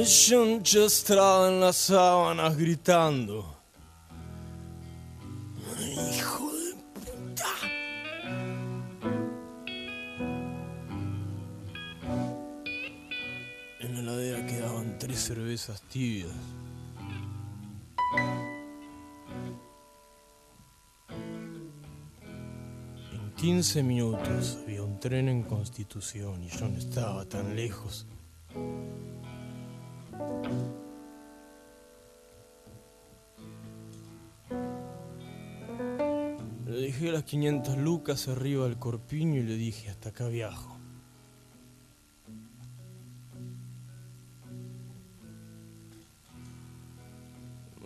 Ella estaba en las sábanas gritando. ¡Hijo de puta! En la heladera quedaban tres cervezas tibias. En 15 minutos había un tren en Constitución y yo no estaba tan lejos. Le dejé las 500 lucas arriba del corpiño y le dije, hasta acá viajo.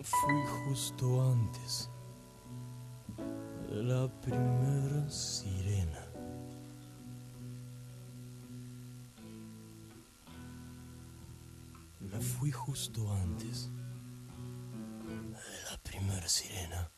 Fui justo antes de la primera sirena. Me fui justo antes de la primera sirena.